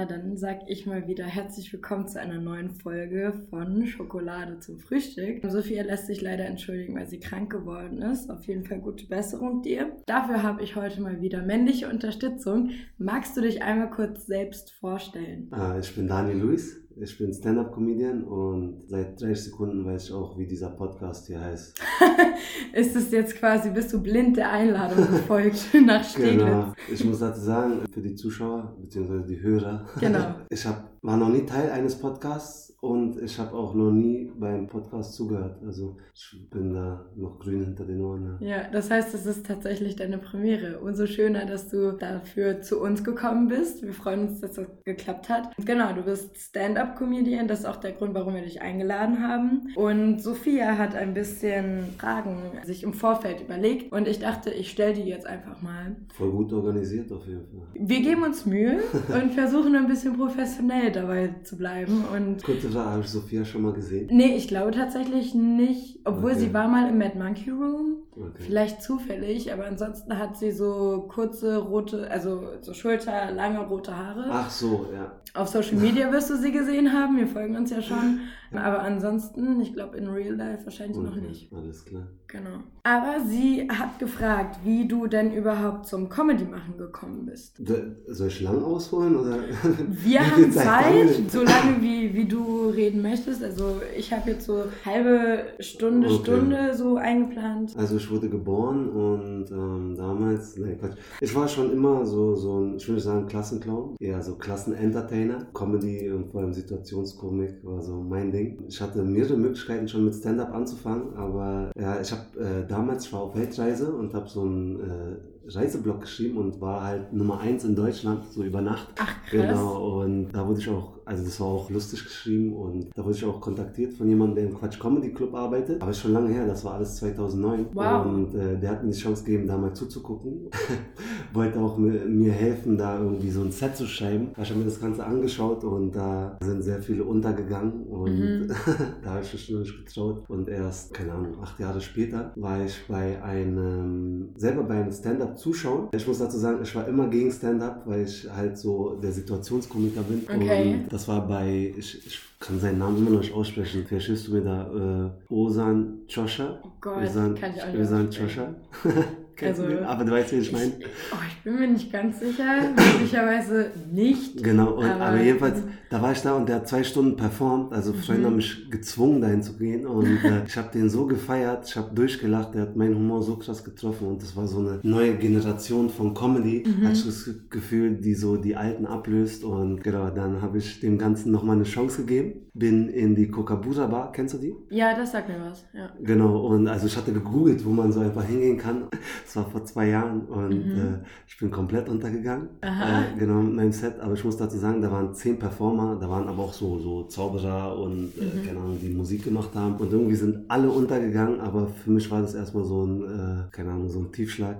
Na dann sag ich mal wieder herzlich willkommen zu einer neuen Folge von Schokolade zum Frühstück. Sophia lässt sich leider entschuldigen, weil sie krank geworden ist. Auf jeden Fall gute Besserung dir. Dafür habe ich heute mal wieder männliche Unterstützung. Magst du dich einmal kurz selbst vorstellen? Ah, ich bin Daniel Luis. Ich bin Stand-Up-Comedian und seit 30 Sekunden weiß ich auch, wie dieser Podcast hier heißt. ist es jetzt quasi, bist du blind der Einladung gefolgt nach Steglitz? Genau. Ich muss dazu sagen, für die Zuschauer bzw. die Hörer, genau. ich hab, war noch nie Teil eines Podcasts und ich habe auch noch nie beim Podcast zugehört. Also ich bin da noch grün hinter den Ohren. Ja. das heißt, es ist tatsächlich deine Premiere. Umso schöner, dass du dafür zu uns gekommen bist. Wir freuen uns, dass das geklappt hat. Genau, du bist Stand-up-Comedian. Das ist auch der Grund, warum wir dich eingeladen haben. Und Sophia hat ein bisschen Fragen sich im Vorfeld überlegt. Und ich dachte, ich stelle die jetzt einfach mal. Voll gut organisiert auf jeden Fall. Wir geben uns Mühe und versuchen ein bisschen professionell dabei zu bleiben. Und Kurze habe ich Sophia schon mal gesehen? Nee, ich glaube tatsächlich nicht. Obwohl okay. sie war mal im Mad Monkey Room. Okay. Vielleicht zufällig, aber ansonsten hat sie so kurze rote, also so Schulter, lange rote Haare. Ach so, ja. Auf Social Media wirst du sie gesehen haben, wir folgen uns ja schon. Aber ansonsten, ich glaube in Real Life wahrscheinlich okay, noch nicht. Alles klar. Genau. Aber sie hat gefragt, wie du denn überhaupt zum Comedy machen gekommen bist. Soll ich lang ausholen oder? Wir haben Zeit, so lange wie, wie du reden möchtest. Also ich habe jetzt so halbe Stunde, okay. Stunde so eingeplant. Also ich wurde geboren und ähm, damals, nein Quatsch, ich war schon immer so, so ein, ich würde sagen Klassenclown, eher so Klassenentertainer. Comedy und vor allem Situationskomik war so mein Ding. Ich hatte mehrere Möglichkeiten schon mit Stand-Up anzufangen, aber ja, ich habe äh, damals, ich war auf Weltreise und habe so ein äh, Reiseblog geschrieben und war halt Nummer eins in Deutschland, so über Nacht. Ach, krass. Genau, und da wurde ich auch, also das war auch lustig geschrieben und da wurde ich auch kontaktiert von jemandem, der im Quatsch Comedy Club arbeitet. Aber ist schon lange her, das war alles 2009. Wow. Und äh, der hat mir die Chance gegeben, da mal zuzugucken. Wollte auch mir, mir, helfen, da irgendwie so ein Set zu schreiben. Ich habe mir das Ganze angeschaut und da sind sehr viele untergegangen und mhm. da habe ich mich schon nicht getraut. Und erst, keine Ahnung, acht Jahre später war ich bei einem, selber bei einem Stand-Up zuschauen. Ich muss dazu sagen, ich war immer gegen Stand-up, weil ich halt so der Situationskomiker bin. Okay. Und das war bei, ich, ich kann seinen Namen immer noch nicht aussprechen. Vielleicht hilfst du mir da, äh, Osan Chosha. Oh Gott, Osan, kann ich auch nicht Osan Chosha. also, aber du weißt, wie ich meine. Oh, ich bin mir nicht ganz sicher. Möglicherweise nicht. Genau, und, aber, aber, jedenfalls, da war ich da und der hat zwei Stunden performt. Also Freunde mhm. haben mich gezwungen, dahin zu gehen. Und äh, ich habe den so gefeiert, ich habe durchgelacht, der hat meinen Humor so krass getroffen. Und das war so eine neue Generation von Comedy. Mhm. Hatte ich das Gefühl, die so die Alten ablöst. Und genau, dann habe ich dem Ganzen nochmal eine Chance gegeben. Bin in die Kokabura Bar, kennst du die? Ja, das sagt mir was. Ja. Genau, und also ich hatte gegoogelt, wo man so einfach hingehen kann. Das war vor zwei Jahren und mhm. äh, ich bin komplett untergegangen. Äh, genau mit meinem Set. Aber ich muss dazu sagen, da waren zehn Performer, da waren aber auch so, so Zauberer und äh, mhm. keine Ahnung, die Musik gemacht haben. Und irgendwie sind alle untergegangen, aber für mich war das erstmal so ein, äh, keine Ahnung, so ein Tiefschlag.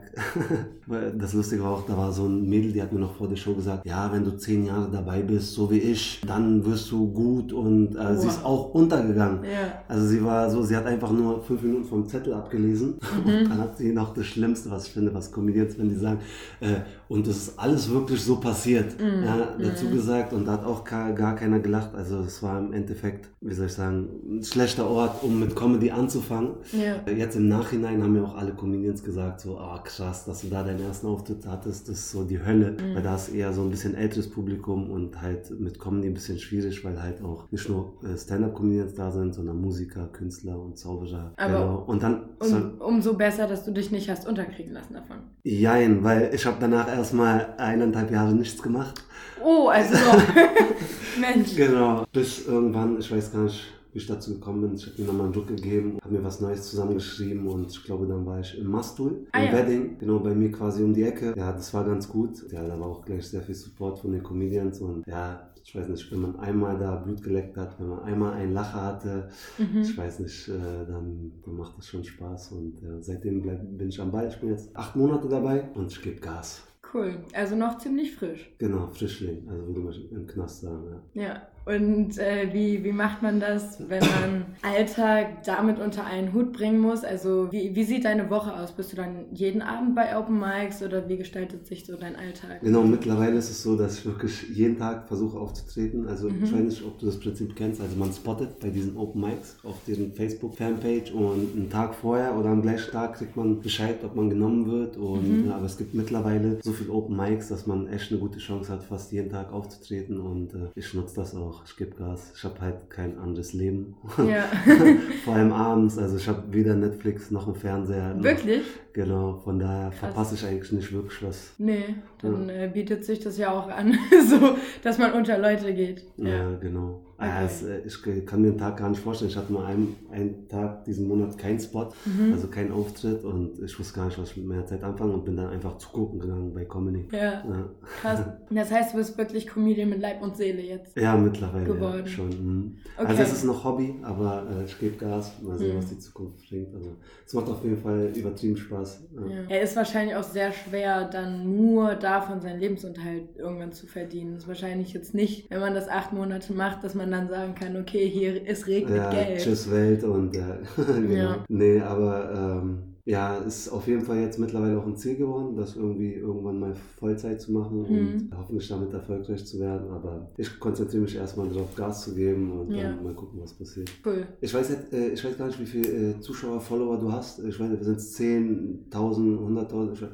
das Lustige war auch, da war so ein Mädel, die hat mir noch vor der Show gesagt, ja, wenn du zehn Jahre dabei bist, so wie ich, dann wirst du gut und äh, sie ist auch untergegangen. Ja. Also sie war so, sie hat einfach nur fünf Minuten vom Zettel abgelesen mhm. und dann hat sie noch das Schlimmste, was ich finde, was Comedians, wenn die sagen, äh, und das ist alles wirklich so passiert, mm, ja, dazu mm. gesagt und da hat auch gar, keiner gelacht. Also es war im Endeffekt, wie soll ich sagen, ein schlechter Ort, um mit Comedy anzufangen. Ja. Jetzt im Nachhinein haben ja auch alle Comedians gesagt, so, ah krass, dass du da deinen ersten Auftritt hattest, das ist so die Hölle, mm. weil da ist eher so ein bisschen älteres Publikum und halt mit Comedy ein bisschen schwierig, weil halt auch nicht nur äh, Stand-Up-Comedians da sind, sondern Musiker, Künstler und Zauberer. Aber genau. und dann um, umso besser, dass du dich nicht hast unterkriegen lassen davon. Jein, weil ich habe danach erstmal eineinhalb Jahre nichts gemacht. Oh, also Mensch. Genau, bis irgendwann, ich weiß gar nicht, wie ich dazu gekommen bin. Ich habe mir nochmal einen Druck gegeben, habe mir was Neues zusammengeschrieben und ich glaube, dann war ich im Mastul, ah, im ja. Wedding, genau bei mir quasi um die Ecke. Ja, das war ganz gut. Ja, da war auch gleich sehr viel Support von den Comedians und ja, ich weiß nicht, wenn man einmal da Blut geleckt hat, wenn man einmal einen Lacher hatte, mhm. ich weiß nicht, äh, dann, dann, macht das schon Spaß und seitdem bleib, bin ich am Ball. Ich bin jetzt acht Monate dabei und ich gebe Gas. Cool. Also noch ziemlich frisch. Genau, Frischling. Also würde man im Knast sagen, ja. Ja. Und äh, wie, wie macht man das, wenn man Alltag damit unter einen Hut bringen muss? Also wie, wie sieht deine Woche aus? Bist du dann jeden Abend bei Open Mics oder wie gestaltet sich so dein Alltag? Genau, mittlerweile ist es so, dass ich wirklich jeden Tag versuche aufzutreten. Also mhm. ich weiß nicht, ob du das Prinzip kennst. Also man spottet bei diesen Open Mics auf deren Facebook-Fanpage und einen Tag vorher oder am gleichen Tag kriegt man Bescheid, ob man genommen wird. Und, mhm. ja, aber es gibt mittlerweile so viele Open Mics, dass man echt eine gute Chance hat, fast jeden Tag aufzutreten und äh, ich nutze das auch. Ich gebe Gas. Ich habe halt kein anderes Leben. Ja. Vor allem abends. Also ich habe weder Netflix noch einen Fernseher. Noch, Wirklich? Genau, von daher Krass. verpasse ich eigentlich nicht wirklich was. Nee, dann ja. äh, bietet sich das ja auch an, so dass man unter Leute geht. Ja, ja genau. Okay. Also, ich kann mir einen Tag gar nicht vorstellen. Ich hatte mal einen, einen Tag diesen Monat keinen Spot, mhm. also keinen Auftritt und ich wusste gar nicht, was ich mit meiner Zeit anfangen und bin dann einfach zugucken gegangen bei Comedy. Ja. ja. Krass. Das heißt, du bist wirklich Comedian mit Leib und Seele jetzt. Ja, mittlerweile geworden. Ja, schon. Mhm. Okay. Also es ist noch Hobby, aber äh, ich gebe Gas, mal sehen, mhm. was die Zukunft bringt. Also es macht auf jeden Fall übertrieben Spaß. Ja. Er ist wahrscheinlich auch sehr schwer, dann nur davon seinen Lebensunterhalt irgendwann zu verdienen. Das ist wahrscheinlich jetzt nicht, wenn man das acht Monate macht, dass man man dann sagen kann, okay, hier ist regnet ja, Geld. Tschüss Welt und äh, genau. Ja. Nee, aber ähm, ja, ist auf jeden Fall jetzt mittlerweile auch ein Ziel geworden, das irgendwie irgendwann mal Vollzeit zu machen mhm. und hoffentlich damit erfolgreich zu werden. Aber ich konzentriere mich erstmal darauf, Gas zu geben und ja. dann mal gucken, was passiert. Cool. Ich weiß, äh, ich weiß gar nicht, wie viele äh, Zuschauer, Follower du hast. Ich weiß nicht, sind es 10.000, 100.000?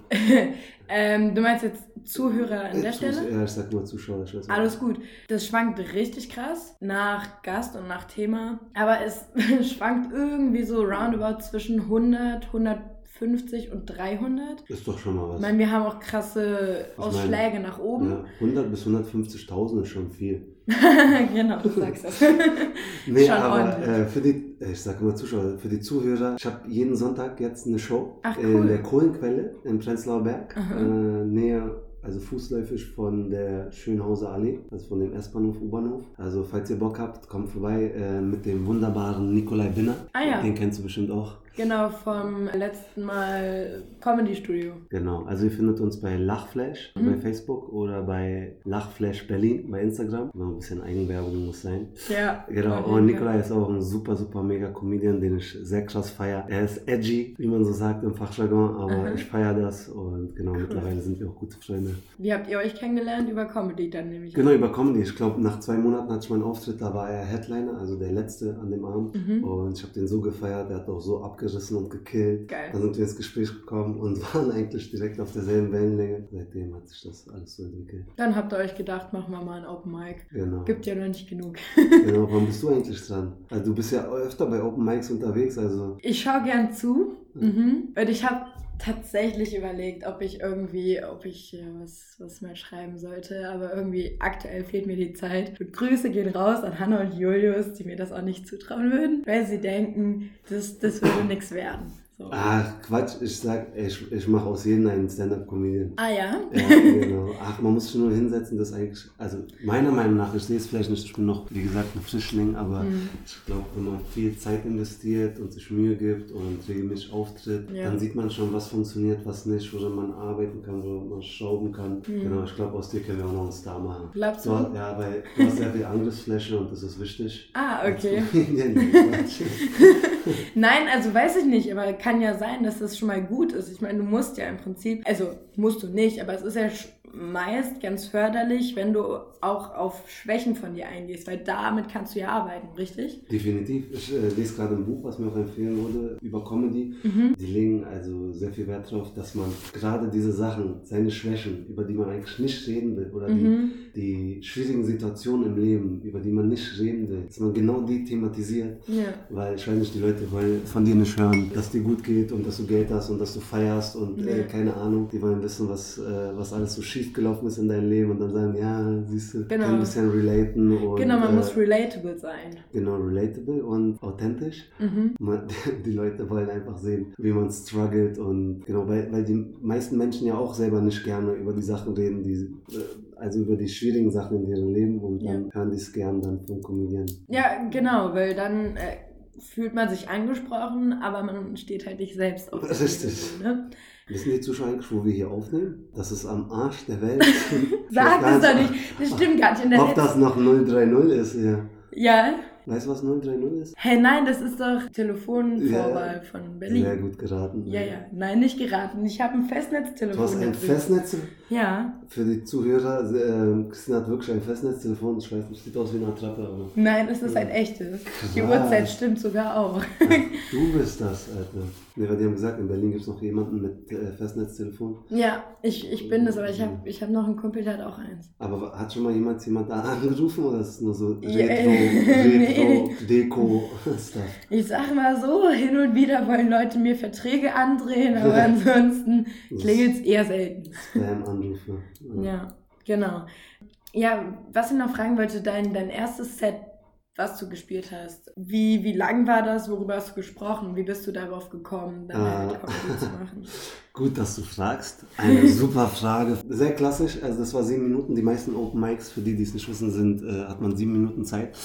ähm, du meinst jetzt Zuhörer an der Stelle? Ja, ich sag nur Zuschauer. Alles gut. Das schwankt richtig krass nach Gast und nach Thema. Aber es schwankt irgendwie so roundabout zwischen 100, 150 und 300. Ist doch schon mal was. Ich meine, wir haben auch krasse ich Ausschläge nach oben. Ja, 100 bis 150.000 ist schon viel. genau, du sagst das. nee, schon aber äh, für die, ich sage immer Zuschauer, für die Zuhörer, ich habe jeden Sonntag jetzt eine Show Ach, cool. in der Kohlenquelle in Prenzlauer Berg, äh, näher also fußläufig von der Schönhauser Allee, also von dem S-Bahnhof, U-Bahnhof. Also falls ihr Bock habt, kommt vorbei äh, mit dem wunderbaren Nikolai Binner. Ah ja. Den kennst du bestimmt auch. Genau, vom letzten Mal Comedy Studio. Genau, also ihr findet uns bei Lachflash mhm. bei Facebook oder bei Lachflash Berlin bei Instagram. Ein bisschen Eigenwerbung muss sein. Ja. Genau, und Nikolai ist auch ein super, super mega Comedian, den ich sehr krass feiere. Er ist edgy, wie man so sagt im Fachjargon, aber Aha. ich feiere das und genau, cool. mittlerweile sind wir auch gute Freunde. Wie habt ihr euch kennengelernt? Über Comedy dann nämlich? Genau, über Comedy. Ich glaube, nach zwei Monaten hatte ich meinen Auftritt, da war er Headliner, also der letzte an dem Abend. Mhm. Und ich habe den so gefeiert, er hat auch so abgerissen abgerissen und gekillt. Geil. Dann sind wir ins Gespräch gekommen und waren eigentlich direkt auf derselben Wellenlänge. Seitdem hat sich das alles so entwickelt. Dann habt ihr euch gedacht, machen wir mal ein Open Mic. Genau. Gibt ja noch nicht genug. genau, wann bist du eigentlich dran? Also du bist ja öfter bei Open Mics unterwegs, also. Ich schaue gern zu. Mhm. Und ich habe tatsächlich überlegt, ob ich irgendwie, ob ich äh, was, was mal schreiben sollte, aber irgendwie aktuell fehlt mir die Zeit. Und Grüße gehen raus an Hanna und Julius, die mir das auch nicht zutrauen würden, weil sie denken, das, das würde nichts werden. So. Ach, Quatsch, ich sag, ich, ich mache aus jedem einen Stand-Up-Comedian. Ah ja? Ja, genau. Ach, man muss sich nur hinsetzen, das eigentlich, also meiner Meinung nach, ich sehe es vielleicht nicht, ich bin noch, wie gesagt, ein Frischling, aber mhm. ich glaube, wenn man viel Zeit investiert und sich Mühe gibt und regelmäßig auftritt, ja. dann sieht man schon, was funktioniert, was nicht, woran man arbeiten kann, wo man schrauben kann. Mhm. Genau, ich glaube, aus dir können wir auch noch einen Star machen. Glaubst du? du ja, weil du hast sehr viel Angriffsfläche und das ist wichtig. Ah, okay. Nein, also weiß ich nicht, aber kann ja sein, dass das schon mal gut ist. Ich meine, du musst ja im Prinzip, also musst du nicht, aber es ist ja meist ganz förderlich, wenn du auch auf Schwächen von dir eingehst, weil damit kannst du ja arbeiten, richtig? Definitiv. Ich äh, lese gerade ein Buch, was mir auch empfehlen wurde, über Comedy. Mhm. Die legen also sehr viel Wert darauf, dass man gerade diese Sachen, seine Schwächen, über die man eigentlich nicht reden will, oder mhm. die, die schwierigen Situationen im Leben, über die man nicht reden will, dass man genau die thematisiert. Ja. Weil ich weiß nicht, die Leute wollen von dir nicht hören, dass dir gut geht und dass du Geld hast und dass du feierst und ja. äh, keine Ahnung. Die wollen wissen, was, äh, was alles so schief gelaufen ist in deinem Leben und dann sagen, ja, siehst du, genau. kann ein bisschen relaten. Und, genau, man äh, muss relatable sein. Genau, relatable und authentisch. Mhm. Man, die Leute wollen einfach sehen, wie man struggelt und genau, weil, weil die meisten Menschen ja auch selber nicht gerne über die Sachen reden, die äh, also über die schwierigen Sachen in ihrem Leben und dann ja. hören die es gern dann vom Comedian. Ja, genau, weil dann äh, fühlt man sich angesprochen, aber man steht halt nicht selbst auf. Richtig. Ne? Wissen die Zuschauer eigentlich, wo wir hier aufnehmen? Das ist am Arsch der Welt. Sag es doch nicht. Das stimmt gar nicht. In der ob das noch 030 ist, ja. Ja. Weißt du, was 030 ist? Hä, hey, nein, das ist doch Telefonvorwahl ja, von Berlin. Sehr gut geraten. Ja, ja. Nein, nicht geraten. Ich habe ein Festnetztelefon. Du hast ein Festnetz? Ja. Für die Zuhörer, äh, Christina hat wirklich ein Festnetztelefon. Ich weiß nicht, sieht aus wie eine Attrappe. Aber nein, es ist ja. ein echtes. Krass. Die Uhrzeit stimmt sogar auch. du bist das, Alter. Nee, weil die haben gesagt, in Berlin gibt es noch jemanden mit äh, Festnetztelefon. Ja, ich, ich bin das, aber ich habe ich hab noch einen Kumpel, der hat auch eins. Aber hat schon mal jemand jemand da angerufen oder ist es nur so Retro, Retro, Deko-Stuff? Ich sag mal so, hin und wieder wollen Leute mir Verträge andrehen, aber ansonsten klingelt es eher selten. Spam-Anrufe. Ja. ja, genau. Ja, was ich noch fragen wollte, dein, dein erstes Set was du gespielt hast. Wie, wie lang war das? Worüber hast du gesprochen? Wie bist du darauf gekommen, dann äh, Comedy zu machen? Gut, dass du fragst. Eine super Frage. Sehr klassisch. Also das war sieben Minuten. Die meisten Open Mics, für die, die es nicht wissen, sind, äh, hat man sieben Minuten Zeit.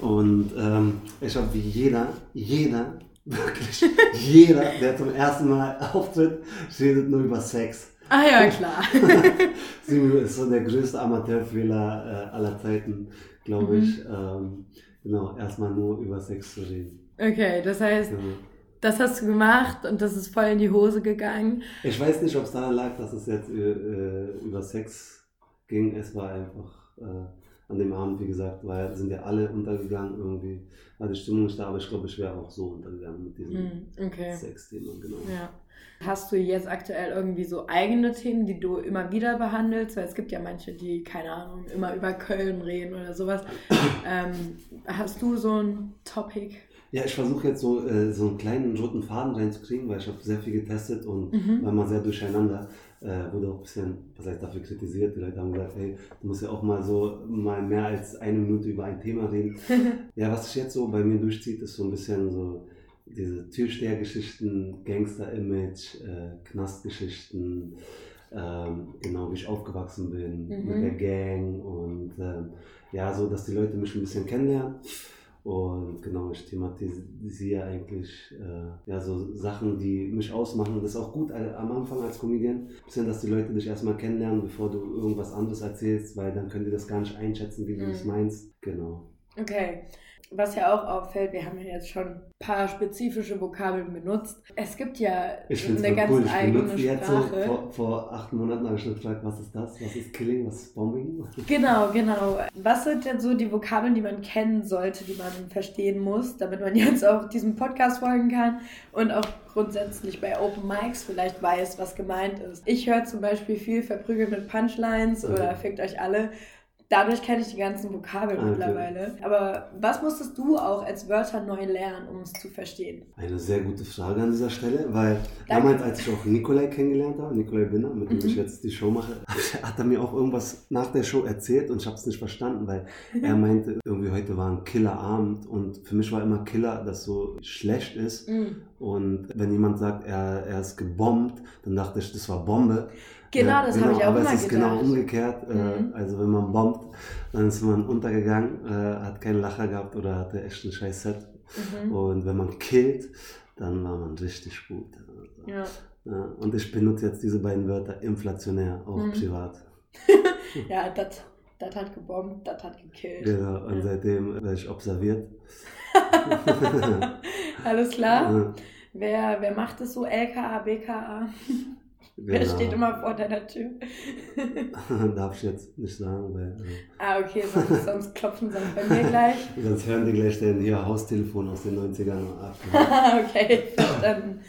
Und ähm, ich habe wie jeder, jeder, wirklich jeder, der zum ersten Mal auftritt, redet nur über Sex. Ah ja, klar. sieben Minuten ist so der größte Amateurfehler äh, aller Zeiten, glaube ich. Mhm. Ähm, Genau, erstmal nur über Sex zu reden. Okay, das heißt, genau. das hast du gemacht und das ist voll in die Hose gegangen. Ich weiß nicht, ob es daran lag, dass es jetzt äh, über Sex ging. Es war einfach äh, an dem Abend, wie gesagt, weil sind ja alle untergegangen irgendwie. War die Stimmung nicht da, aber ich glaube, ich wäre auch so untergegangen mit diesem mm, okay. Sex-Thema, genau. Ja. Hast du jetzt aktuell irgendwie so eigene Themen, die du immer wieder behandelst? Weil es gibt ja manche, die, keine Ahnung, immer über Köln reden oder sowas. ähm, hast du so ein Topic? Ja, ich versuche jetzt so, äh, so einen kleinen roten Faden reinzukriegen, weil ich habe sehr viel getestet und mhm. war mal sehr durcheinander. Äh, wurde auch ein bisschen, was heißt dafür kritisiert. Die Leute haben gesagt, hey, du musst ja auch mal so mal mehr als eine Minute über ein Thema reden. ja, was sich jetzt so bei mir durchzieht, ist so ein bisschen so diese Türstehergeschichten, Gangster-Image, äh, Knastgeschichten, ähm, genau wie ich aufgewachsen bin mhm. mit der Gang und ähm, ja, so, dass die Leute mich ein bisschen kennenlernen. Und genau, ich thematisiere eigentlich äh, ja, so Sachen, die mich ausmachen. Das ist auch gut äh, am Anfang als Comedian, bisschen, dass die Leute dich erstmal kennenlernen, bevor du irgendwas anderes erzählst, weil dann können die das gar nicht einschätzen, wie du es mhm. meinst. Genau. Okay was ja auch auffällt, wir haben ja jetzt schon ein paar spezifische Vokabeln benutzt. Es gibt ja ich eine ganz cool. ich eigene Sprache. Jetzt so, vor, vor acht Monaten habe ich schon gefragt, was ist das? Was ist Killing? Was ist Bombing? Genau, genau. Was sind denn so die Vokabeln, die man kennen sollte, die man verstehen muss, damit man jetzt auch diesem Podcast folgen kann und auch grundsätzlich bei Open Mics vielleicht weiß, was gemeint ist. Ich höre zum Beispiel viel verprügelt mit Punchlines okay. oder fickt euch alle Dadurch kenne ich die ganzen Vokabeln okay. mittlerweile. Aber was musstest du auch als Wörter neu lernen, um es zu verstehen? Eine sehr gute Frage an dieser Stelle, weil Danke. damals, als ich auch Nikolai kennengelernt habe, Nikolai Binner, mit dem mhm. ich jetzt die Show mache, hat er mir auch irgendwas nach der Show erzählt und ich habe es nicht verstanden, weil er meinte, irgendwie heute war ein Killerabend und für mich war immer Killer, das so schlecht ist. Mhm. Und wenn jemand sagt, er, er ist gebombt, dann dachte ich, das war Bombe. Genau, das genau, habe ich auch aber immer es ist genau umgekehrt. Äh, mhm. Also wenn man bombt, dann ist man untergegangen, äh, hat keinen Lacher gehabt oder hatte echt ein scheiß Set. Mhm. Und wenn man killt, dann war man richtig gut. Also, ja. ja. Und ich benutze jetzt diese beiden Wörter inflationär, auch mhm. privat. ja, das hat gebombt, das hat gekillt. Genau, und ja. seitdem werde ich observiert. Alles klar. Ja. Wer, wer macht es so? LKA, BKA? Wer genau. steht immer vor deiner Tür? Darf ich jetzt nicht sagen, weil. Äh, ah, okay, sonst, sonst klopfen sie bei mir gleich. sonst hören die gleich den hier Haustelefon aus den 90ern ab. okay, verstanden.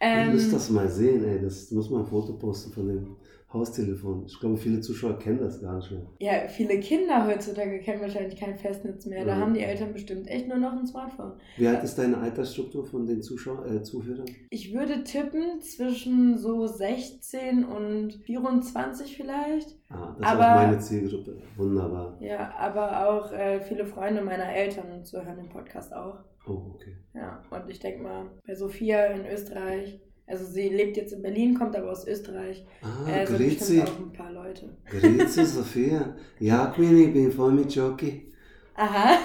Ähm, Ihr müsst das mal sehen, ey. Das muss man ein Foto posten von dem. Haustelefon. Ich glaube, viele Zuschauer kennen das gar nicht mehr. Ja, viele Kinder heutzutage kennen wahrscheinlich kein Festnetz mehr. Da ja. haben die Eltern bestimmt echt nur noch ein Smartphone. Wie alt ist deine Altersstruktur von den Zuschauer, äh, Zuhörern? Ich würde tippen zwischen so 16 und 24 vielleicht. Ah, das aber, ist auch meine Zielgruppe. Wunderbar. Ja, aber auch äh, viele Freunde meiner Eltern zuhören den Podcast auch. Oh, okay. Ja, und ich denke mal, bei Sophia in Österreich also sie lebt jetzt in Berlin, kommt aber aus Österreich. Ah, äh, grüezi. auch ein paar Leute. Grüezi, Sophia. Ja, Queenie, ich bin voll mit Jockey. Aha.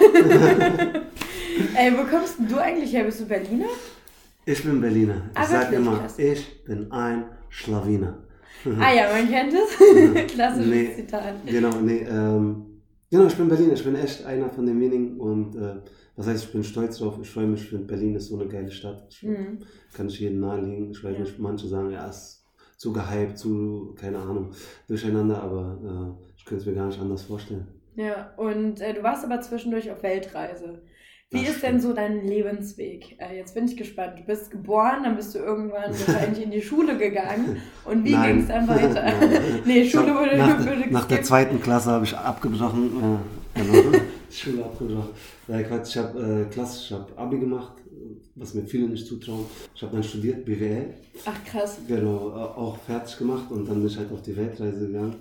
Ey, wo kommst du eigentlich her? Bist du Berliner? Ich bin Berliner. Ich ah, sage immer, krass. ich bin ein Schlawiner. ah ja, man kennt es. Klassisches nee, Zitat. Genau, nee, ähm, genau, ich bin Berliner, ich bin echt einer von den wenigen und äh, das heißt, ich bin stolz drauf, ich freue mich, Berlin ist so eine geile Stadt. Ich, mhm. Kann ich jedem nahelegen. Ich weiß ja. nicht, manche sagen, ja, ist zu gehypt, zu, keine Ahnung, durcheinander, aber äh, ich könnte es mir gar nicht anders vorstellen. Ja, und äh, du warst aber zwischendurch auf Weltreise. Wie ist denn so dein Lebensweg? Äh, jetzt bin ich gespannt. Du bist geboren, dann bist du irgendwann wahrscheinlich in die Schule gegangen. Und wie ging es dann weiter? nee, Schule wurde, nach, Nach der zweiten Klasse habe ich abgebrochen. Äh, genau. Schule abgebrochen. Ja, Quatsch, ich habe äh, klassisch, ich habe Abi gemacht, was mir viele nicht zutrauen. Ich habe dann studiert, BWL. Ach krass. Genau, auch fertig gemacht und dann bin ich halt auf die Weltreise gegangen.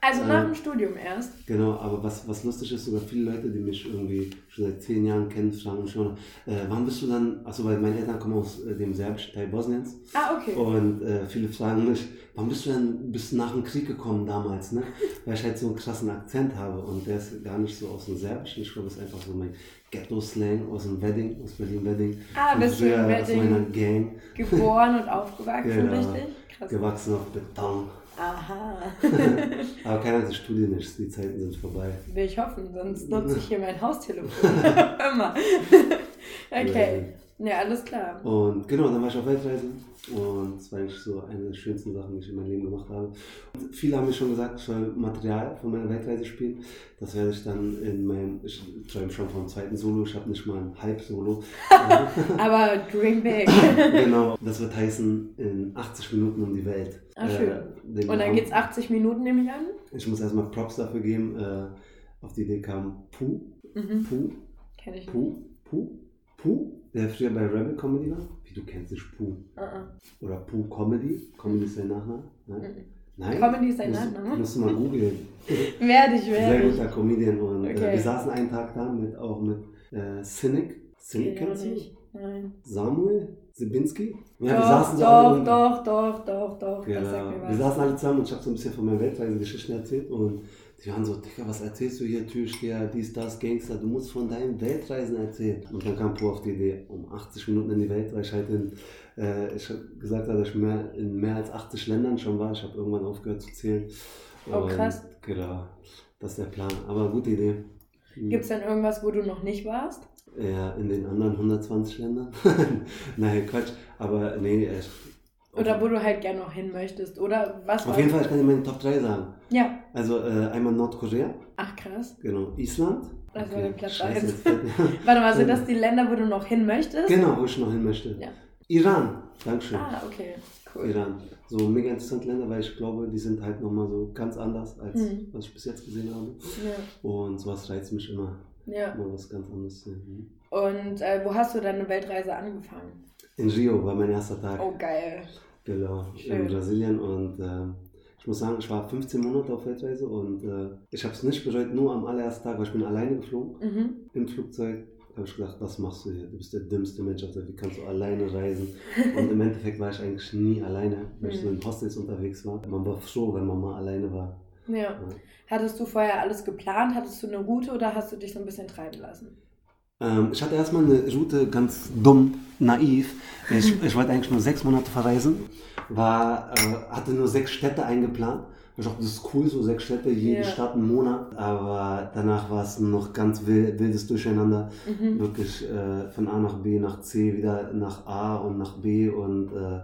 Also nach dem Studium erst? Genau, aber was, was lustig ist, sogar viele Leute, die mich irgendwie schon seit zehn Jahren kennen, fragen schon, äh, wann bist du dann, achso, weil meine Eltern kommen aus äh, dem serbischen Teil Bosniens. Ah, okay. Und äh, viele fragen mich, wann bist du denn bis nach dem Krieg gekommen damals, ne? Weil ich halt so einen krassen Akzent habe und der ist gar nicht so aus dem Serbischen, ich glaube, das ist einfach so mein Ghetto-Slang aus dem Wedding, aus Berlin-Wedding. Ah, bist du in Wedding? Aus meiner Gang. Geboren und aufgewachsen, genau. richtig? Krass. Gewachsen auf Beton. Aha. Aber keiner hat Studien nicht, die Zeiten sind vorbei. Will ich hoffen, sonst nutze ich hier mein Haustelefon. Immer. okay. Ja, alles klar. Und genau, dann war ich auf Weltreise und das war eigentlich so eine der schönsten Sachen, die ich in meinem Leben gemacht habe. Und viele haben mir schon gesagt, ich soll Material von meiner Weltreise spielen. Das werde ich dann in meinem, ich träume schon vom zweiten Solo, ich habe nicht mal ein Halb-Solo. Aber dream big. genau, das wird heißen, in 80 Minuten um die Welt. Ah, schön. Äh, und dann geht es 80 Minuten, nehme ich an? Ich muss erstmal Props dafür geben. Äh, auf die Idee kam Puh. Mhm. Puh. Kenn ich Puh. Puh. Puh der früher bei Rebel Comedy war. Wie du kennst dich Pooh. Uh -uh. Oder Pooh Comedy. Comedy ist sein Nachname. Nein? Uh Nein? Comedy ist sein Nachname? Musst du mal googeln. werde ich, werde Sehr guter Comedian. Und äh, okay. äh, wir saßen einen Tag da mit, auch mit äh, Cynic. Cynic okay, kennst du? Nein. Samuel Sibinski. Ja, doch, wir saßen doch, doch, doch, doch, doch, ja, Wir saßen alle zusammen und ich habe so ein bisschen von meiner Weltreise-Geschichten erzählt und die waren so, Digga, was erzählst du hier, Türsteher, dies, das, Gangster, du musst von deinen Weltreisen erzählen. Und dann kam Po auf die Idee, um 80 Minuten in die Welt, weil ich halt in, äh, ich hab gesagt habe, dass ich mehr, in mehr als 80 Ländern schon war. Ich habe irgendwann aufgehört zu zählen. Oh, krass. Genau, das ist der Plan. Aber gute Idee. Mhm. Gibt es denn irgendwas, wo du noch nicht warst? Ja, in den anderen 120 Ländern. Nein, Quatsch. Aber nee, ich, oder wo du halt gerne noch hin möchtest. Oder was Auf jeden Fall, ich kann dir meine Top 3 sagen. Ja. Also äh, einmal Nordkorea. Ach krass. Genau. Island. Das okay. Platz 1. Warte mal, sind das die Länder, wo du noch hin möchtest? Genau, wo ich noch hin möchte. Ja. Iran. Dankeschön. Ah, okay. Cool. Iran. So mega interessante Länder, weil ich glaube, die sind halt nochmal so ganz anders, als hm. was ich bis jetzt gesehen habe. Ja. Und sowas reizt mich immer. Ja. Mal was ganz anderes zu sehen. Und äh, wo hast du deine Weltreise angefangen? In Rio war mein erster Tag. Oh, geil. Genau, Schön. in Brasilien und äh, ich muss sagen, ich war 15 Monate auf Weltreise und äh, ich habe es nicht bereut, nur am allerersten Tag, weil ich bin alleine geflogen mhm. im Flugzeug. habe ich gedacht, was machst du hier? Du bist der dümmste Mensch auf der Welt, wie kannst du alleine reisen? Und im Endeffekt war ich eigentlich nie alleine, weil mhm. ich so in Hostels unterwegs war. Man war froh, wenn man mal alleine war. Ja. ja. Hattest du vorher alles geplant? Hattest du eine Route oder hast du dich so ein bisschen treiben lassen? Ähm, ich hatte erstmal eine Route ganz dumm, naiv. Ich, ich wollte eigentlich nur sechs Monate verreisen, war, äh, hatte nur sechs Städte eingeplant. Ich dachte, das ist cool, so sechs Städte, jede yeah. Stadt einen Monat. Aber danach war es noch ganz wild, wildes Durcheinander. Mhm. Wirklich äh, von A nach B nach C, wieder nach A und nach B. Und äh,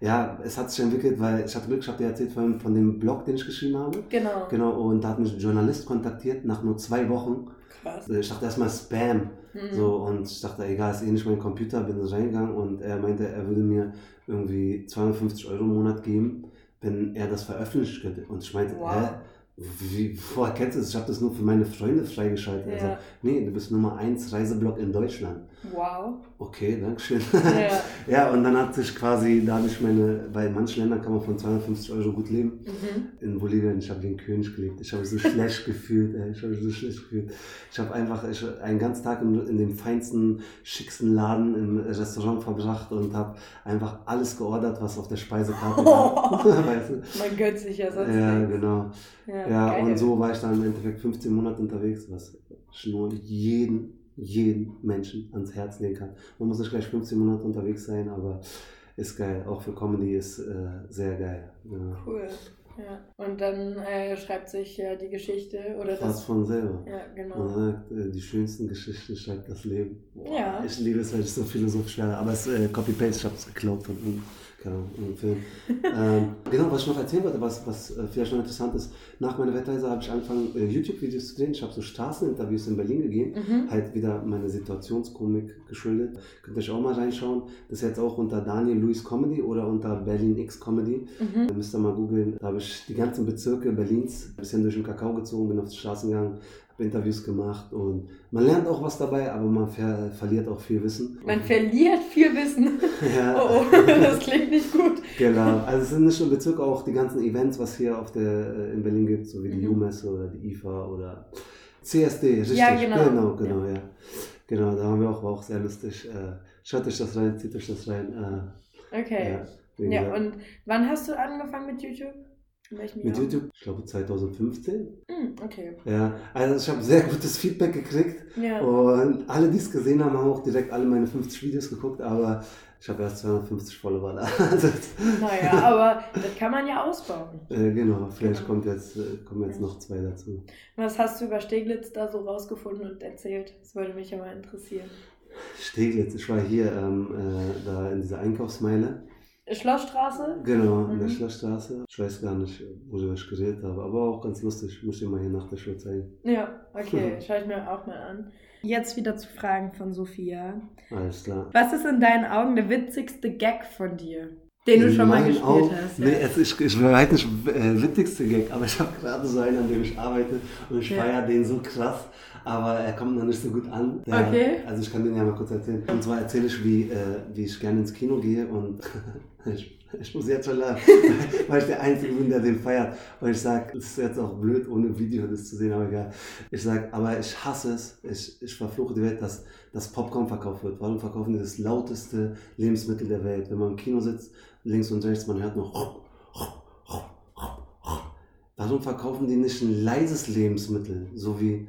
ja, es hat sich entwickelt, weil ich hatte Glück, ich habe dir erzählt von, von dem Blog, den ich geschrieben habe. Genau. Genau, und da hat mich ein Journalist kontaktiert nach nur zwei Wochen Krass. Ich dachte erstmal Spam. Mhm. So, und ich dachte, egal, ist eh nicht mein Computer, bin da reingegangen und er meinte, er würde mir irgendwie 250 Euro im Monat geben, wenn er das veröffentlichen könnte. Und ich meinte, wow. hä? Wie, woher kennst du das? Ich habe das nur für meine Freunde freigeschaltet. Ja. Also, nee, du bist Nummer 1 Reiseblock in Deutschland. Wow. Okay, danke schön. Ja. ja, und dann hat sich quasi, da habe ich meine, bei manchen Ländern kann man von 250 Euro gut leben. Mhm. In Bolivien, ich habe ein König gelebt. Ich habe so schlecht gefühlt, ey. Ich habe so schlecht gefühlt. Ich habe einfach ich, einen ganzen Tag in, in, dem feinsten, schicksten Laden im Restaurant verbracht und habe einfach alles geordert, was auf der Speisekarte war. weißt du? Man gönnt sich ja sonst Ja, nichts. genau. Ja, ja und so war ich dann im Endeffekt 15 Monate unterwegs, was ich nur jeden jeden Menschen ans Herz legen kann. Man muss nicht gleich 15 Monate unterwegs sein, aber ist geil. Auch für Comedy ist äh, sehr geil. Ja. Cool. Ja. Und dann äh, schreibt sich ja die Geschichte oder Fast das. von selber. Ja, genau. Man sagt, äh, die schönsten Geschichten schreibt das Leben. Boah, ja. Ich liebe es, weil ich so philosophisch werde. Aber es äh, Copy-Paste, ich habe es geklaut von ihm. Genau, im Film. ähm, genau, was ich noch erzählen wollte, was, was äh, vielleicht noch interessant ist, nach meiner Weltreise habe ich angefangen, äh, YouTube-Videos zu drehen. Ich habe so Straßeninterviews in Berlin gegeben, mhm. halt wieder meine Situationskomik geschuldet. Könnt ihr euch auch mal reinschauen. Das ist jetzt auch unter Daniel Louis Comedy oder unter Berlin X Comedy. Mhm. Da müsst ihr mal googeln. Da habe ich die ganzen Bezirke Berlins ein bisschen durch den Kakao gezogen, bin auf die Straßen gegangen, habe Interviews gemacht und man lernt auch was dabei, aber man ver verliert auch viel Wissen. Man verliert viel Wissen. Ja. Oh, oh, das klingt nicht gut. Genau, also es sind nicht nur Bezirke, auch die ganzen Events, was hier auf der, äh, in Berlin gibt, so wie die mhm. U-Messe oder die IFA oder CSD, richtig. Ja, genau. Genau, genau, ja. ja. Genau, da haben wir auch, war auch sehr lustig. Äh, schaut euch das rein, zieht euch das rein. Äh, okay. Ja, ja, und wann hast du angefangen mit YouTube? Mit YouTube, ich glaube 2015. Mm, okay. Ja, also ich habe sehr gutes Feedback gekriegt. Ja. Und alle, die es gesehen haben, haben auch direkt alle meine 50 Videos geguckt, aber ich habe erst 250 Follower da. naja, aber das kann man ja ausbauen. Äh, genau, vielleicht genau. Kommt jetzt, äh, kommen jetzt noch zwei dazu. Was hast du über Steglitz da so rausgefunden und erzählt? Das würde mich aber interessieren. Steglitz, ich war hier ähm, äh, da in dieser Einkaufsmeile. Schlossstraße? Genau, in mhm. der Schlossstraße. Ich weiß gar nicht, worüber ich geredet habe, aber auch ganz lustig. Ich muss dir mal hier nach der Schule zeigen. Ja, okay, schaue ich mir auch mal an. Jetzt wieder zu Fragen von Sophia. Alles klar. Was ist in deinen Augen der witzigste Gag von dir? Den du schon mal gespielt Augen, hast. Ja. Nee, es ist, ich weiß nicht äh, witzigste Gag, aber ich habe gerade so einen, an dem ich arbeite und ich ja. feiere den so krass, aber er kommt noch nicht so gut an. Der, okay. Also ich kann den ja mal kurz erzählen. Und zwar erzähle ich, wie, äh, wie ich gerne ins Kino gehe und ich, ich muss jetzt schon lachen, weil ich der Einzige bin, der den feiert. Und ich sage, es ist jetzt auch blöd, ohne Video das zu sehen, aber egal. Ich sage, aber ich hasse es, ich, ich verfluche die Welt, dass das Popcorn verkauft wird. Warum verkaufen die das lauteste Lebensmittel der Welt? Wenn man im Kino sitzt, links und rechts, man hört noch. Warum verkaufen die nicht ein leises Lebensmittel, so wie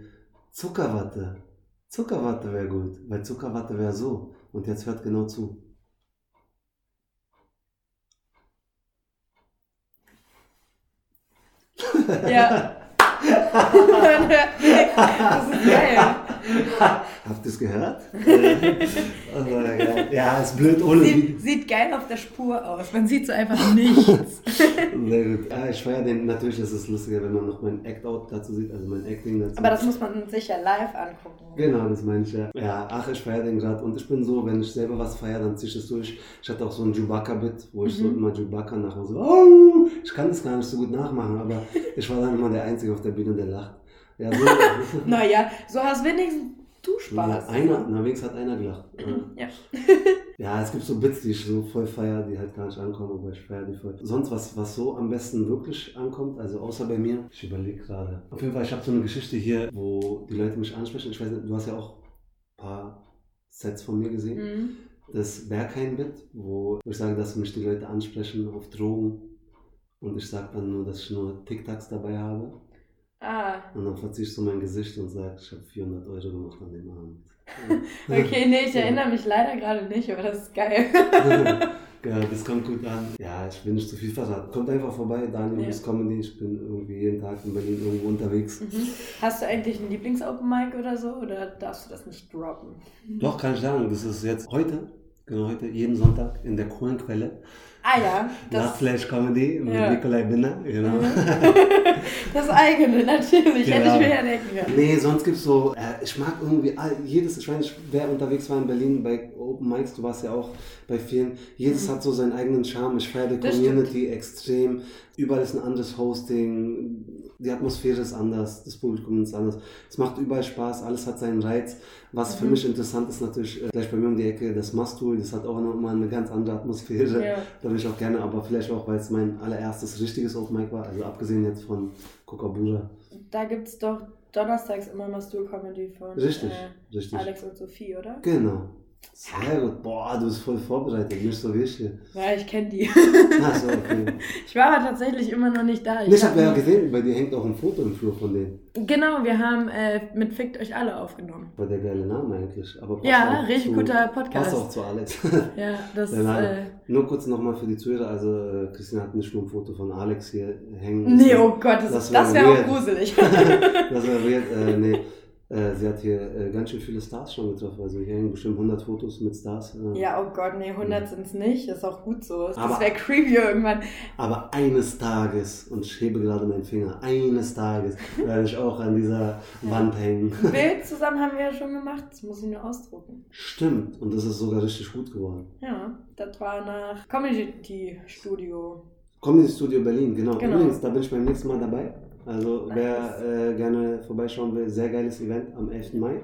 Zuckerwatte? Zuckerwatte wäre gut, weil Zuckerwatte wäre so. Und jetzt hört genau zu. Ja. das ist geil. Habt ihr es gehört? ja, ist blöd ohne sieht, sieht geil auf der Spur aus. Man sieht so einfach nichts. Sehr gut. Ja, ich feiere den. Natürlich ist es lustiger, wenn man noch mein Act-Out dazu sieht, also mein Acting dazu. Aber das muss man sich ja live angucken. Genau, das meine ich ja. Ja, ach, ich feiere den gerade. Und ich bin so, wenn ich selber was feiere, dann ziehe ich es durch. Ich hatte auch so ein Chewbacca-Bit, wo ich mhm. so immer Chewbacca nachmache. So, oh, ich kann das gar nicht so gut nachmachen, aber ich war dann immer der Einzige auf der Bühne, der lacht. Ja, so. naja, so hast wenigstens du Spaß. Ja, einer, na, wenigstens hat einer gelacht. ja. ja, es gibt so Bits, die ich so voll feiere, die halt gar nicht ankommen, aber ich feiere die voll. Sonst, was, was so am besten wirklich ankommt, also außer bei mir, ich überlege gerade. Auf jeden Fall, ich habe so eine Geschichte hier, wo die Leute mich ansprechen. Ich weiß nicht, du hast ja auch ein paar Sets von mir gesehen. Mhm. Das Berghain-Bit, wo ich sage, dass mich die Leute ansprechen auf Drogen. Und ich sage dann nur, dass ich nur TikToks dabei habe. Ah. Und dann verziehe ich so mein Gesicht und sage, ich habe 400 Euro gemacht an dem Abend. okay, nee, ich erinnere mich leider gerade nicht, aber das ist geil. ja, das kommt gut an. Ja, ich will nicht zu viel verraten. Kommt einfach vorbei, Daniel ja. Comedy. Ich bin irgendwie jeden Tag in Berlin irgendwo unterwegs. Mhm. Hast du eigentlich ein Lieblings-Open Mic oder so? Oder darfst du das nicht droppen? Doch, kann ich sagen. Das ist jetzt heute, genau heute, jeden Sonntag in der Kohlenquelle. Ah ja. Das Flash Comedy mit ja. Nikolai Binder, genau. Mhm. Das eigene, natürlich, genau. hätte ich mir ja denken können. Nee, sonst gibt es so, äh, ich mag irgendwie all, jedes, ich weiß nicht, wer unterwegs war in Berlin bei Open Mics, du warst ja auch bei vielen, jedes mhm. hat so seinen eigenen Charme. Ich feiere die Community extrem. Überall ist ein anderes Hosting, die Atmosphäre ist anders, das Publikum ist anders. Es macht überall Spaß, alles hat seinen Reiz. Was mhm. für mich interessant ist natürlich, äh, gleich bei mir um die Ecke, das Mastul, das hat auch nochmal eine ganz andere Atmosphäre. Ja. Da bin ich auch gerne, aber vielleicht auch, weil es mein allererstes richtiges Open Mic war, also abgesehen jetzt von Kokabura. Da gibt es doch donnerstags immer Mastur Comedy von richtig, äh, richtig. Alex und Sophie, oder? Genau. Sehr gut. Boah, du bist voll vorbereitet, nicht so wie ich hier. Ja, ich kenne die. Ach so, okay. Ich war aber tatsächlich immer noch nicht da. Ich, ich habe ja gesehen, bei dir hängt auch ein Foto im Flur von denen. Genau, wir haben äh, mit Fickt euch alle aufgenommen. War der geile Name eigentlich. Aber ja, richtig zu, guter Podcast. Passt auch zu Alex. ja, das ist. Äh, Nur kurz nochmal für die Zuhörer. Also, äh, Christian hat nicht nur ein Foto von Alex hier hängen. Nee, oh Gott, das, das wäre wär auch gruselig. das wäre weird. Äh, nee. Äh, sie hat hier äh, ganz schön viele Stars schon getroffen. Also hier hängen bestimmt 100 Fotos mit Stars. Äh. Ja, oh Gott, nee, 100 sind es nicht. Ist auch gut so. Das wäre creepy irgendwann. Aber eines Tages, und ich hebe gerade meinen Finger, eines Tages werde ich auch an dieser. Wand hängen. Ein Bild zusammen haben wir ja schon gemacht. Das muss ich nur ausdrucken. Stimmt. Und das ist sogar richtig gut geworden. Ja, das war nach Comedy Studio. Comedy Studio Berlin, genau. genau. Übrigens, da bin ich beim nächsten Mal dabei. Also wer äh, gerne vorbeischauen will, sehr geiles Event am 11. Mai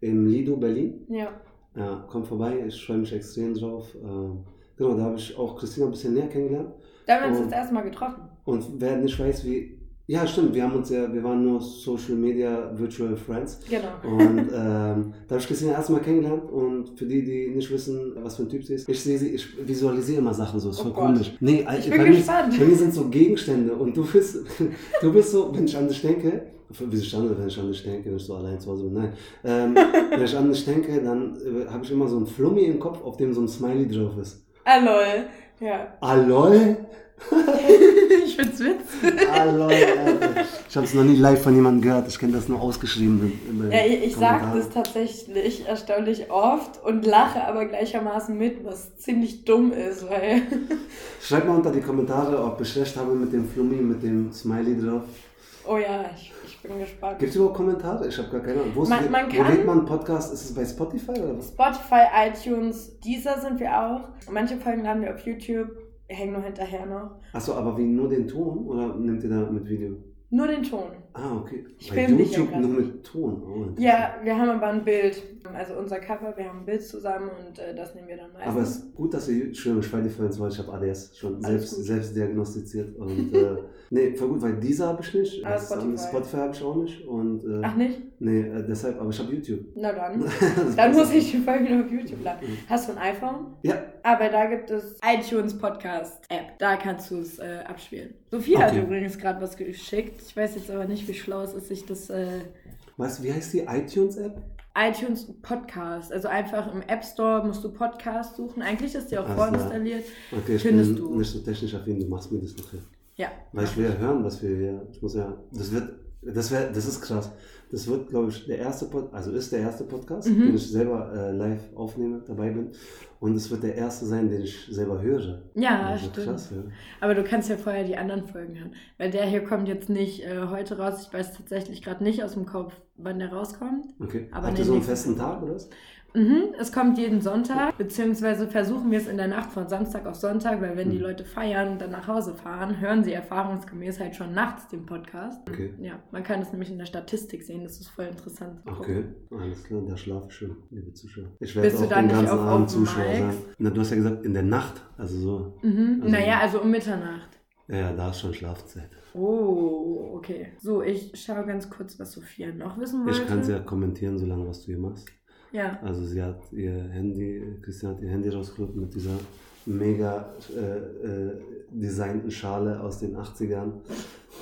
im Lido Berlin. Ja. Ja, kommt vorbei, ich freue mich extrem drauf. Äh, genau, da habe ich auch Christina ein bisschen näher kennengelernt. Da haben wir uns das erste Mal getroffen. Und wer nicht weiß, wie ja, stimmt. Wir haben uns ja, wir waren nur Social Media Virtual Friends. Genau. Und ähm, da habe ich Christina erstmal kennengelernt und für die, die nicht wissen, was für ein Typ sie ist, ich sehe sie, ich visualisiere immer Sachen so, ist oh voll Gott. komisch. Nee, ich bin bei, gespannt. Mir, bei mir sind so Gegenstände und du bist, du bist so, wenn ich an dich denke, wie sie stand, wenn ich an dich denke, wenn ich so allein zu Hause bin, nein. Ähm, wenn ich an dich denke, dann äh, habe ich immer so ein Flummi im Kopf, auf dem so ein Smiley drauf ist. Alol. Ja. Alol? Ich find's witzig. Ah, Leute, ich habe es noch nie live von jemandem gehört. Ich kenne das nur ausgeschrieben. Ja, ich, ich sage das tatsächlich erstaunlich oft und lache aber gleichermaßen mit, was ziemlich dumm ist, weil. Schreibt mal unter die Kommentare, ob ich recht habe mit dem Flummi, mit dem Smiley drauf. Oh ja, ich, ich bin gespannt. Gibt es überhaupt Kommentare? Ich habe gar keine Ahnung. Wo, man, man wo lädt man einen Podcast? Ist es bei Spotify oder was? Spotify, iTunes, dieser sind wir auch. Manche Folgen laden wir auf YouTube hängen nur hinterher noch. Achso, aber wie nur den Ton oder nimmt ihr da mit Video? Nur den Ton. Ah, okay. Ich Bei YouTube nur mit Ton. Oh, ja, wir haben aber ein Bild. Also unser Cover, wir haben ein Bild zusammen und äh, das nehmen wir dann meistens. Aber es ist gut, dass ihr schön ich vorhin weil ich habe ADS schon selbst, selbst diagnostiziert. Und äh, nee, voll gut, weil dieser habe ich nicht. Ah, Spotify. Spotify habe ich auch nicht. Und, äh, Ach nicht? Nee, äh, deshalb, aber ich habe YouTube. Na dann. dann muss ich die Folge auf YouTube laden. Mhm. Hast du ein iPhone? Ja. Aber da gibt es iTunes Podcast App. Da kannst du es äh, abspielen. Sophie okay. hat übrigens gerade was geschickt. Ich weiß jetzt aber nicht, wie schlau es ist, sich das. Äh weißt du, wie heißt die iTunes-App? iTunes Podcast. Also einfach im App Store musst du Podcast suchen. Eigentlich ist die auch vorinstalliert. Okay, ich Findest bin du. nicht so technisch affin, du machst mir das noch hier. Ja. Weil ich will ja hören, was wir hier. Ich muss ja. Das wird. Das, wär, das ist krass. Das wird, glaube ich, der erste Pod also ist der erste Podcast, mhm. den ich selber äh, live aufnehme, dabei bin. Und es wird der erste sein, den ich selber höre. Ja, also stimmt. Krass, ja. Aber du kannst ja vorher die anderen Folgen hören. Weil der hier kommt jetzt nicht äh, heute raus. Ich weiß tatsächlich gerade nicht aus dem Kopf, wann der rauskommt. Okay. Aber Habt ihr so einen festen Tag oder was? Mhm, es kommt jeden Sonntag, beziehungsweise versuchen wir es in der Nacht von Samstag auf Sonntag, weil wenn mhm. die Leute feiern und dann nach Hause fahren, hören sie erfahrungsgemäß halt schon nachts den Podcast. Okay. Ja, man kann das nämlich in der Statistik sehen, das ist voll interessant. Okay, alles klar, da schlafe ich schon, liebe Zuschauer. Ich werde auch den ganzen Abend Zuschauer sein. Na, du hast ja gesagt, in der Nacht, also so. Mhm. Also naja, also um Mitternacht. Ja, ja, da ist schon Schlafzeit. Oh, okay. So, ich schaue ganz kurz, was Sophia noch wissen wollte. Ich kann es ja kommentieren, solange was du hier machst. Ja. Also sie hat ihr Handy, Christian hat ihr Handy rausgeholt mit dieser mega äh, äh, designten Schale aus den 80ern.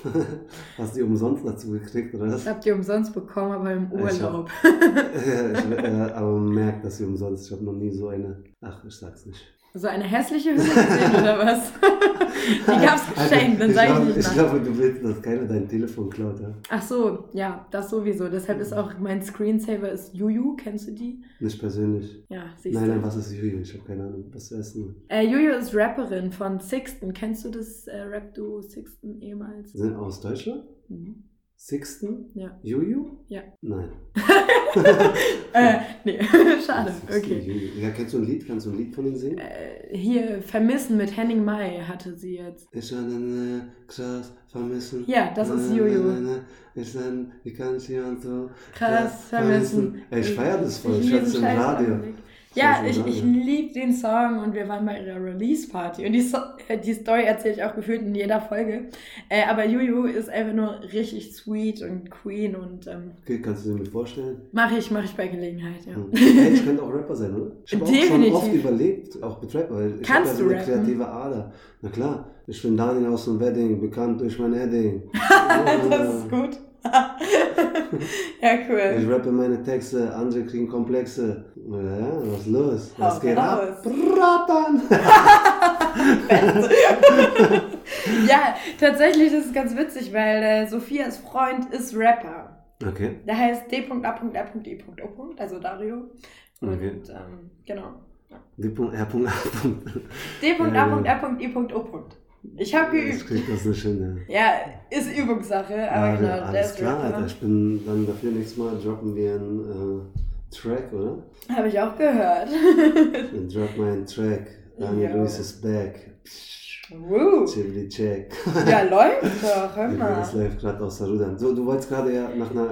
Hast du die umsonst dazu gekriegt, oder was? Ich hab die umsonst bekommen, aber im Urlaub. ich, äh, aber man merkt, dass sie umsonst. Ich habe noch nie so eine. Ach, ich sag's nicht. So eine hässliche Hülle gesehen, oder was? Die gab es geschenkt, dann sage ich nicht Ich glaube, du willst, dass keiner dein Telefon klaut. Ja? Ach so, ja, das sowieso. Deshalb ist auch mein Screensaver ist Juju. Kennst du die? Nicht persönlich. Ja, siehst nein, du. Nein, nein, was ist Juju? Ich habe keine Ahnung. Was ist denn? Äh, Juju ist Rapperin von Sixten. Kennst du das äh, Rap-Duo Sixten ehemals? Sind aus Deutschland? Mhm. Sixten? Ja. Juju? Ja. Nein. äh, nee, schade. Okay. Ja, kennst du ein Lied? Kannst du ein Lied von ihnen singen? Äh, hier, Vermissen mit Henning Mai hatte sie jetzt. Ich kann krass vermissen. Ja, das ist Juju. Ich dann, wie kann ich jemand so krass vermissen? Ey, ich feier das voll. Ich, ich höre es im Radio. Ja, ich, ich liebe den Song und wir waren bei ihrer Release-Party. Und die, so äh, die Story erzähle ich auch gefühlt in jeder Folge. Äh, aber Juju ist einfach nur richtig sweet und Queen und. Ähm, okay, kannst du dir mir vorstellen? Mache ich, mache ich bei Gelegenheit, ja. Hm. Hey, ich könnte auch Rapper sein, oder? Ich habe schon oft überlebt, auch mit Rapper. Ich Kannst habe ja so eine kreative Ader. Na klar, ich bin Daniel aus dem Wedding, bekannt durch mein Heading. das ist gut. ja, cool. Ich rappe meine Texte, andere kriegen Komplexe. Ja, was los? Was Hau geht raus. ab? Bratan! ja, tatsächlich ist es ganz witzig, weil äh, Sophias Freund ist Rapper. Okay. Der heißt D.A.I.O. Also Dario. Und okay. ähm, genau. D.R.A. D.A.I.O. Ich habe geübt. Das klingt das nicht hin, ja. ja, ist Übungssache, aber ja, genau. Ja, alles klar, Alter. Ich bin dann dafür nächstes Mal droppen wir einen äh, Track, oder? Habe ich auch gehört. Dann drop meinen Track. Daniel Luis ist back. Woo. Chili check. Ja, läuft doch, hör mal. Das läuft gerade aus der Rudern. So, du wolltest gerade ja nach einer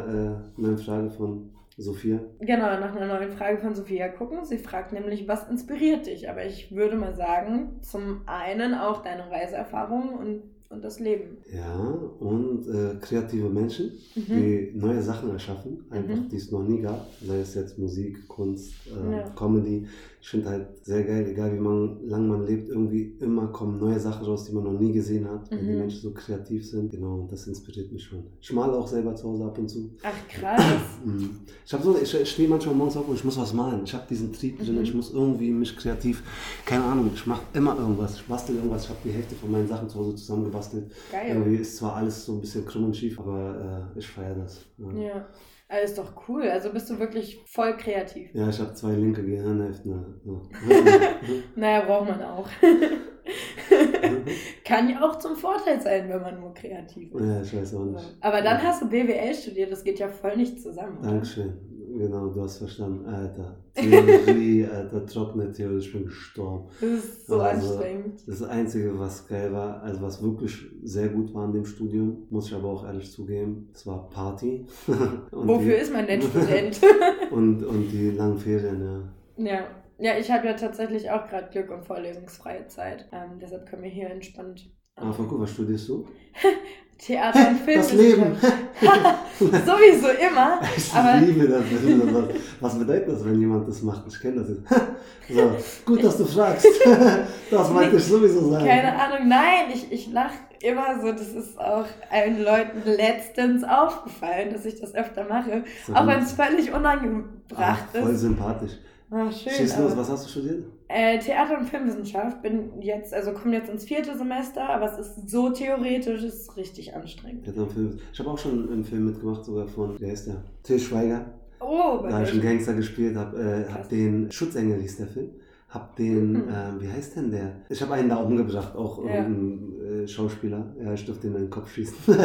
äh, neuen Frage von Sophia? Genau, nach einer neuen Frage von Sophia gucken. Sie fragt nämlich, was inspiriert dich? Aber ich würde mal sagen, zum einen auch deine Reiseerfahrung und und das Leben. Ja, und äh, kreative Menschen, mhm. die neue Sachen erschaffen, einfach mhm. die es noch nie gab, sei es jetzt Musik, Kunst, äh, ja. Comedy. Ich finde halt sehr geil, egal wie man, lang man lebt, irgendwie immer kommen neue Sachen raus, die man noch nie gesehen hat, mhm. weil die mhm. Menschen so kreativ sind. Genau, das inspiriert mich schon. Ich male auch selber zu Hause ab und zu. Ach krass. Mhm. ich habe so, ich, ich stehe manchmal morgens auf und ich muss was malen. Ich habe diesen Trieb drin, mhm. ich muss irgendwie mich kreativ, keine Ahnung, ich mache immer irgendwas, ich bastel irgendwas, ich habe die Hälfte von meinen Sachen zu Hause zusammengebracht gebastelt. Geil. Irgendwie ist zwar alles so ein bisschen krumm und schief, aber äh, ich feiere das. Ja. ja. Also ist doch cool. Also bist du wirklich voll kreativ. Ja, ich habe zwei linke Gehirnhälften. Naja, braucht man auch. Kann ja auch zum Vorteil sein, wenn man nur kreativ ist. Ja, ich weiß auch nicht. Aber dann hast du BWL studiert, das geht ja voll nicht zusammen. Dankeschön. Genau, du hast verstanden. Alter, Theorie, Alter, trockene Theorie, ich bin gestorben. Das ist so also, anstrengend. Das Einzige, was geil war, also was wirklich sehr gut war in dem Studium, muss ich aber auch ehrlich zugeben, das war Party. Wofür die, ist man denn Student? und, und die langen Ferien, ja. Ja. Ja, ich habe ja tatsächlich auch gerade Glück und vorlesungsfreie Zeit. Ähm, deshalb können wir hier entspannt. Ah, voll gut, was studierst du? Theater und Film. Das Leben. Sowieso immer. Ich aber liebe das. Was bedeutet das, wenn jemand das macht? Ich kenne das jetzt. So, gut, dass du fragst. Das wollte ich sowieso sagen. Keine Ahnung. Nein, ich, ich lache immer so. Das ist auch allen Leuten letztens aufgefallen, dass ich das öfter mache. So auch wenn es völlig unangebracht Ach, ist. Voll sympathisch. Ah, schön. Schieß los, was hast du studiert? Äh, Theater- und Filmwissenschaft. Bin jetzt, also komme jetzt ins vierte Semester, aber es ist so theoretisch, es ist richtig anstrengend. Theater und Film. Ich habe auch schon einen Film mitgemacht, sogar von, wie heißt der? Till Schweiger. Oh, Da habe ich einen Gangster gespielt, habe äh, hab den Schutzengel hieß der Film. Hab den, mhm. äh, wie heißt denn der? Ich habe einen da umgebracht, auch ja. ein äh, Schauspieler. Ja, ich durfte in den Kopf schießen. Lol,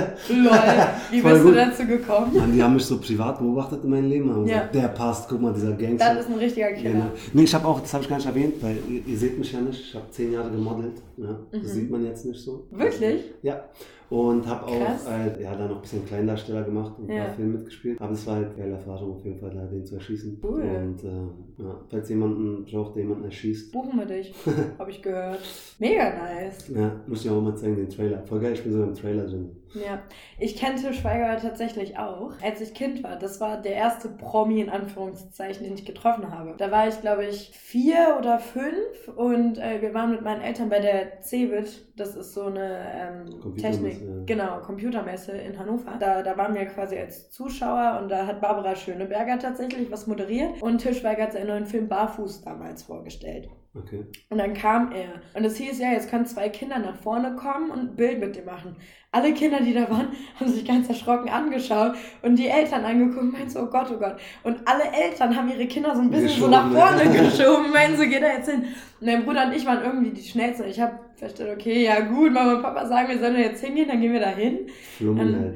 wie bist gut. du dazu gekommen? Mann, die haben mich so privat beobachtet in meinem Leben. Ja. gesagt, der passt, guck mal, dieser Gangster. Das ist ein richtiger Killer. Genau. Nee, ich habe auch, das habe ich gar nicht erwähnt, weil ihr, ihr, seht mich ja nicht. Ich habe zehn Jahre gemodelt. Ja, das mhm. sieht man jetzt nicht so. Wirklich? Ja. Und habe auch äh, ja, da noch ein bisschen Kleindarsteller gemacht und ein ja. paar Filme mitgespielt. Aber es war halt eine geile Erfahrung auf jeden Fall, da den zu erschießen. Cool. Und äh, ja, falls jemanden braucht, der jemanden erschießt. Buchen wir dich, habe ich gehört. Mega nice. Ja, muss ich auch mal zeigen, den Trailer. Voll geil, ich bin so im Trailer drin. Ja, ich kannte Schweiger tatsächlich auch, als ich Kind war. Das war der erste Promi in Anführungszeichen, den ich getroffen habe. Da war ich, glaube ich, vier oder fünf und äh, wir waren mit meinen Eltern bei der CeBIT. Das ist so eine ähm, Technik, ja. genau, Computermesse in Hannover. Da, da waren wir quasi als Zuschauer und da hat Barbara Schöneberger tatsächlich was moderiert und Til Schweiger hat seinen neuen Film Barfuß damals vorgestellt. Okay. Und dann kam er. Und es hieß ja, jetzt können zwei Kinder nach vorne kommen und ein Bild mit dir machen. Alle Kinder, die da waren, haben sich ganz erschrocken angeschaut und die Eltern angeguckt und meinten so, oh Gott, oh Gott. Und alle Eltern haben ihre Kinder so ein bisschen geschoben, so nach vorne ja. geschoben und meinten so, geh da jetzt hin. Und mein Bruder und ich waren irgendwie die Schnellsten. Ich habe festgestellt, okay, ja gut, Mama und Papa sagen, wir sollen jetzt hingehen, dann gehen wir da hin. Halt,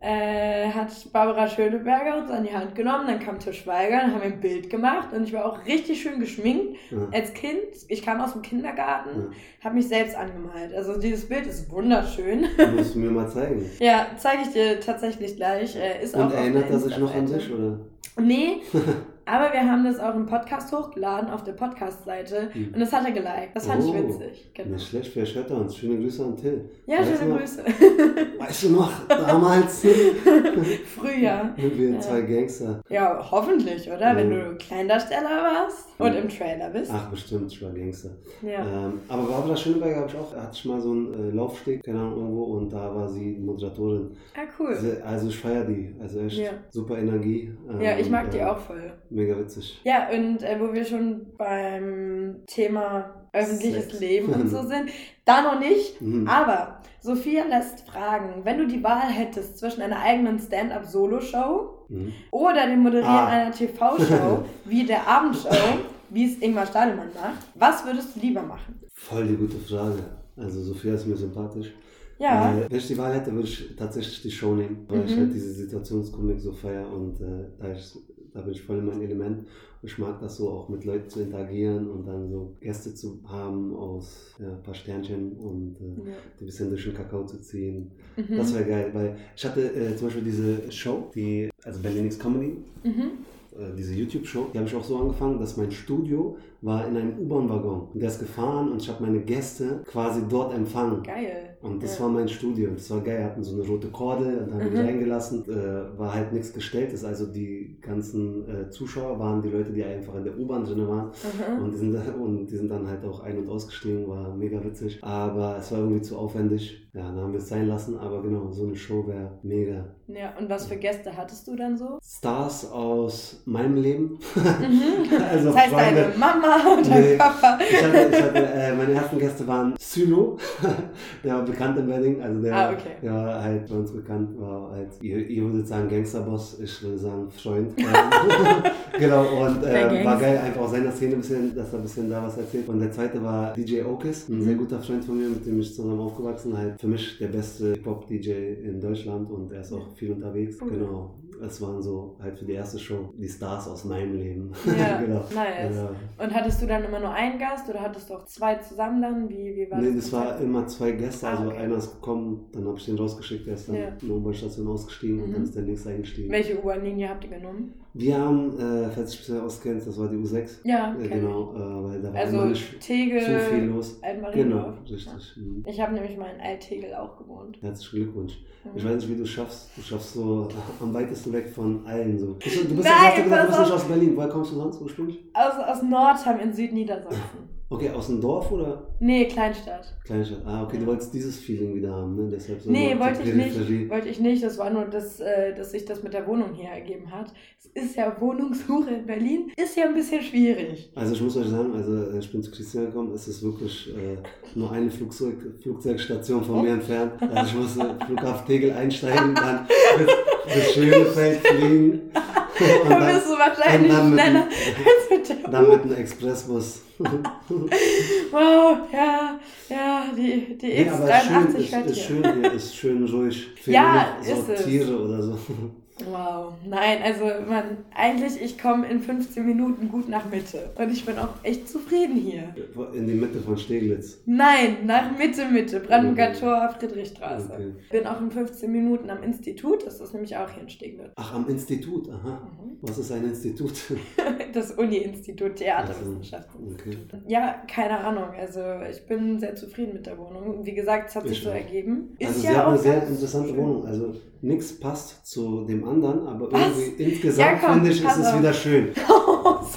äh, hat Barbara Schöneberger uns an die Hand genommen, dann kam Til Schweiger, dann haben ein Bild gemacht und ich war auch richtig schön geschminkt ja. als Kind. Ich kam aus dem Kindergarten, ja. habe mich selbst angemalt. Also dieses Bild ist wunderschön. Musst du mir mal zeigen. ja, zeige ich dir tatsächlich gleich. Äh, ist und auch erinnert er sich noch an sich, oder? Nee, Aber wir haben das auch im Podcast hochgeladen auf der Podcast-Seite mhm. und das hat er geliked. Das fand oh, ich witzig. Genau. Nicht schlecht, vielleicht hört uns. Schöne Grüße an Till. Ja, weißt schöne Grüße. Weißt du noch, damals? Früher. Und wir ja. zwei Gangster. Ja, hoffentlich, oder? Ja. Wenn du Kleindarsteller warst und im Trailer bist. Ach, bestimmt, ich war Gangster. Ja. Ähm, aber Barbara Schöneberger habe ich auch, hatte ich mal so einen äh, Laufsteg, keine Ahnung, irgendwo und da war sie Moderatorin. Ah, cool. Also ich feiere die. Also echt ja. super Energie. Ähm, ja, ich mag und, die äh, auch voll. Mega witzig. Ja, und äh, wo wir schon beim Thema öffentliches Sex. Leben und so sind, da noch nicht. Mhm. Aber Sophia lässt fragen, wenn du die Wahl hättest zwischen einer eigenen Stand-up-Solo-Show mhm. oder dem Moderieren ah. einer TV-Show wie der Abendshow, wie es Ingmar Stadelmann macht, was würdest du lieber machen? Voll die gute Frage. Also Sophia ist mir sympathisch. Ja. Äh, wenn ich die Wahl hätte, würde ich tatsächlich die Show nehmen, weil mhm. ich halt diese Situationskomik so feier und äh, da, ich, da bin ich voll in meinem Element. Und ich mag das so auch mit Leuten zu interagieren und dann so Gäste zu haben aus ja, ein paar Sternchen und äh, ja. ein bisschen durch den Kakao zu ziehen. Mhm. Das wäre geil, weil ich hatte äh, zum Beispiel diese Show, die, also Berlin X Comedy. Mhm äh, diese YouTube-Show, die habe ich auch so angefangen, dass mein Studio war in einem U-Bahn-Waggon. Und der ist gefahren und ich habe meine Gäste quasi dort empfangen. Geil. Und das ja. war mein Studio. Das war geil. Wir hatten so eine rote Korde und haben mhm. reingelassen. Äh, war halt nichts gestelltes. Also die ganzen äh, Zuschauer waren die Leute, die einfach in der U-Bahn drin waren. Mhm. Und, die sind, und die sind dann halt auch ein- und ausgestiegen. War mega witzig. Aber es war irgendwie zu aufwendig. Ja, dann haben wir es sein lassen. Aber genau, so eine Show wäre mega. Ja, und was für Gäste hattest du dann so? Stars aus meinem Leben. Mhm. also das heißt Freunde. deine Mama und dein nee, Papa. Ich hatte, ich hatte, äh, meine ersten Gäste waren Sylo, der war bekannt in Berlin. Also der, ah, okay. der war halt bei uns bekannt, war halt, ihr, ihr würdet sagen Gangsterboss, ich würde sagen Freund. genau, und äh, war geil, einfach aus seiner Szene ein bisschen, dass er ein bisschen da was erzählt. Und der zweite war DJ Okis, ein mhm. sehr guter Freund von mir, mit dem ich zusammen aufgewachsen halt. Für mich der beste Hip-Hop-DJ in Deutschland und er ist auch viel unterwegs. Mhm. Genau es waren so halt für die erste Show die Stars aus meinem Leben. Ja, genau. nice. Ja. Und hattest du dann immer nur einen Gast oder hattest du auch zwei zusammen dann? Wie, wie war nee, das? das war immer zwei Gäste. Ah, also okay. einer ist gekommen, dann habe ich den rausgeschickt, der ist dann ja. in der U-Bahn-Station ausgestiegen mhm. und dann ist der nächste eingestiegen. Welche U-Bahn-Linie habt ihr genommen? Wir haben, äh, falls ich bisher auskennst, das war die U6. Ja, äh, genau, äh, weil da war also Tegel, so viel los. Genau, richtig. Ja. Mhm. Ich habe nämlich mal in Alt-Tegel auch gewohnt. Herzlichen Glückwunsch. Mhm. Ich weiß nicht, wie du es schaffst. Du schaffst so am weitesten weg von allen. So. Du bist, du bist, Nein, gesagt, du bist nicht aus Berlin. Woher kommst du sonst ursprünglich? Aus, aus Nordheim in Südniedersachsen. Okay, aus dem Dorf oder? Nee, Kleinstadt. Kleinstadt. Ah, okay, du wolltest dieses Feeling wieder haben, ne? Deshalb so nee, wollte ich nicht. Wollte ich nicht. Das war nur, dass, äh, dass sich das mit der Wohnung hier ergeben hat. Es ist ja Wohnungssuche in Berlin, ist ja ein bisschen schwierig. Also ich muss euch sagen, also äh, ich bin zu Christian gekommen, es ist wirklich äh, nur eine Flugzeug, Flugzeugstation von mir entfernt. Also ich musste Flughafen Tegel einsteigen, dann bis, bis Schönefeld fliegen. Und dann, bist du wahrscheinlich schneller als mit der Dann mit einem Expressbus. wow, ja, ja, die, die nee, X83 ist schön, ist, ist schön hier, ist schön ruhig. Fehlen ja, ist Tiere es. oder so. Wow, nein, also man, eigentlich, ich komme in 15 Minuten gut nach Mitte und ich bin auch echt zufrieden hier. In die Mitte von Steglitz? Nein, nach Mitte, Mitte, Brandenburger okay. Tor, Friedrichstraße. Okay. Bin auch in 15 Minuten am Institut, das ist nämlich auch hier in Steglitz. Ach, am Institut, aha. Mhm. Was ist ein Institut? das Uni-Institut Theaterwissenschaften. Okay. Ja, keine Ahnung, also ich bin sehr zufrieden mit der Wohnung. Wie gesagt, es hat sich so ergeben. Ist also ja sie haben eine sehr interessante schön. Wohnung, also nichts passt zu dem anderen, aber Was? irgendwie insgesamt ja, finde ich, ist es wieder schön.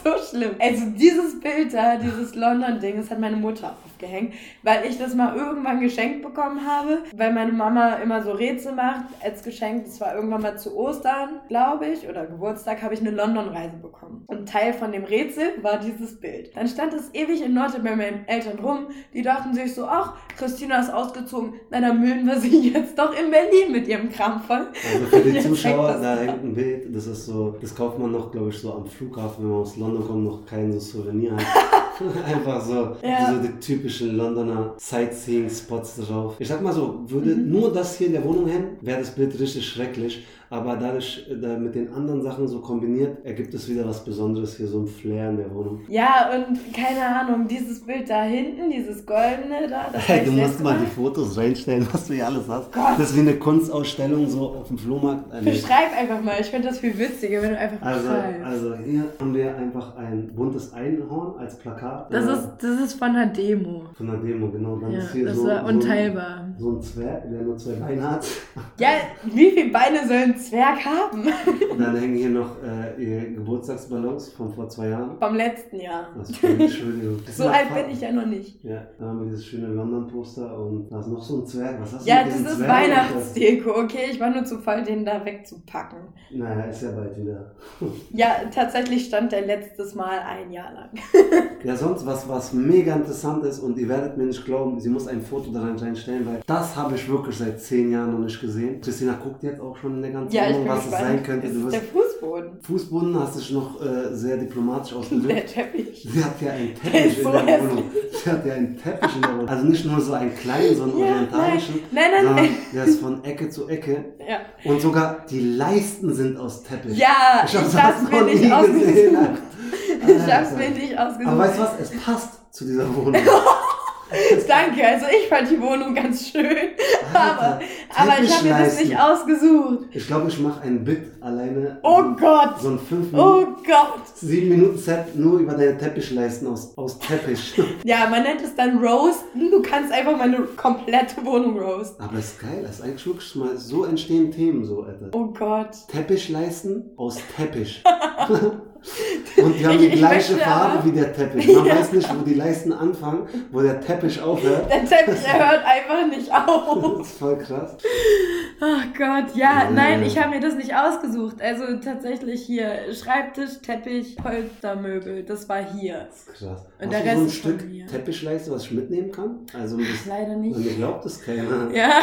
so schlimm. Also dieses Bild da, dieses London-Ding, das hat meine Mutter aufgehängt, weil ich das mal irgendwann geschenkt bekommen habe, weil meine Mama immer so Rätsel macht als Geschenk. Das war irgendwann mal zu Ostern, glaube ich, oder Geburtstag, habe ich eine London-Reise bekommen. Und Teil von dem Rätsel war dieses Bild. Dann stand es ewig in Norte bei meinen Eltern rum. Die dachten sich so, ach, Christina ist ausgezogen, na dann müllen wir sie jetzt doch in Berlin mit ihrem Kram voll. Also für die Zuschauer, da hängt ein Bild, das ist so, das kauft man noch, glaube ich, so am Flughafen, wenn man aus London kommt, noch kein so Souvenir hat. Einfach so, ja. so die typischen Londoner Sightseeing-Spots drauf. Ich sag mal so, würde mhm. nur das hier in der Wohnung hängen, wäre das Bild richtig schrecklich. Aber dadurch, da mit den anderen Sachen so kombiniert, ergibt es wieder was Besonderes hier, so ein Flair in der Wohnung. Ja, und keine Ahnung, dieses Bild da hinten, dieses goldene da. Das hey, du musst mal die Fotos reinstellen, was du hier alles hast. Gott. Das ist wie eine Kunstausstellung so auf dem Flohmarkt. Äh, Beschreib einfach mal, ich finde das viel witziger, wenn du einfach also, Also hier haben wir einfach ein buntes Einhorn als Plakat. Das, äh, ist, das ist von einer Demo. Von einer Demo, genau. Dann ja, ist hier das so, war unteilbar. So ein, so ein Zwerg, der nur zwei Beine hat. Ja, wie viele Beine soll ein Zwerg haben? Und dann hängen hier noch äh, ihr Geburtstagsballons von vor zwei Jahren. Vom letzten Jahr. Das Entschuldigung. so alt bin ich ja noch nicht. Ja, da haben wir dieses schöne London-Poster und da ist noch so ein Zwerg. Was hast du Ja, das ist Zwerg Weihnachtsdeko, okay? Ich war nur zu voll, den da wegzupacken. Naja, ist ja bald wieder. ja, tatsächlich stand der letztes Mal ein Jahr lang. ja, sonst was, was mega interessant ist und ihr werdet mir nicht glauben, sie muss ein Foto da reinstellen, weil das habe ich wirklich seit zehn Jahren noch nicht gesehen. Christina guckt jetzt auch schon in der ganzen ja, Wohnung, was es sein könnte. Das ist der Fußboden. Fußboden hast du noch äh, sehr diplomatisch ausgedrückt. Der Teppich. Sie hat ja einen Teppich in so der hässlich. Wohnung. Sie hat ja einen Teppich in der Wohnung. Also nicht nur so einen kleinen, so einen ja, orientalischen, nein, nein, nein, nein. der ist von Ecke zu Ecke. Ja. Und sogar die Leisten sind aus Teppich. Ja, ich, ich hab's mir nicht ausgesucht. Ich hab's mir nicht ausgesucht. Aber weißt du was? Es passt zu dieser Wohnung. Danke, also ich fand die Wohnung ganz schön, aber, aber ich habe mir das nicht ausgesucht. Ich glaube, ich mache ein Bit alleine. Oh Gott! So ein 5 Minuten. Oh Gott! 7 Minuten Set nur über deine Teppichleisten aus, aus Teppich. ja, man nennt es dann Roasten. Du kannst einfach meine komplette Wohnung roasten. Aber das ist geil, das ist eigentlich wirklich mal, so entstehen Themen so, Alter. Oh Gott. Teppichleisten aus Teppich. Und die haben die gleiche Farbe aber, wie der Teppich. Man ja. weiß nicht, wo die Leisten anfangen, wo der Teppich aufhört. Der Teppich, hört einfach nicht auf. Das ist voll krass. Ach Gott, ja, ja. nein, ich habe mir das nicht ausgesucht. Also tatsächlich hier Schreibtisch, Teppich, Polstermöbel, das war hier. Das ist krass. Und Hast der du Rest so ein Stück Teppichleiste, was ich mitnehmen kann? Also Ach, leider nicht. Und mir glaubt das keiner. Ja.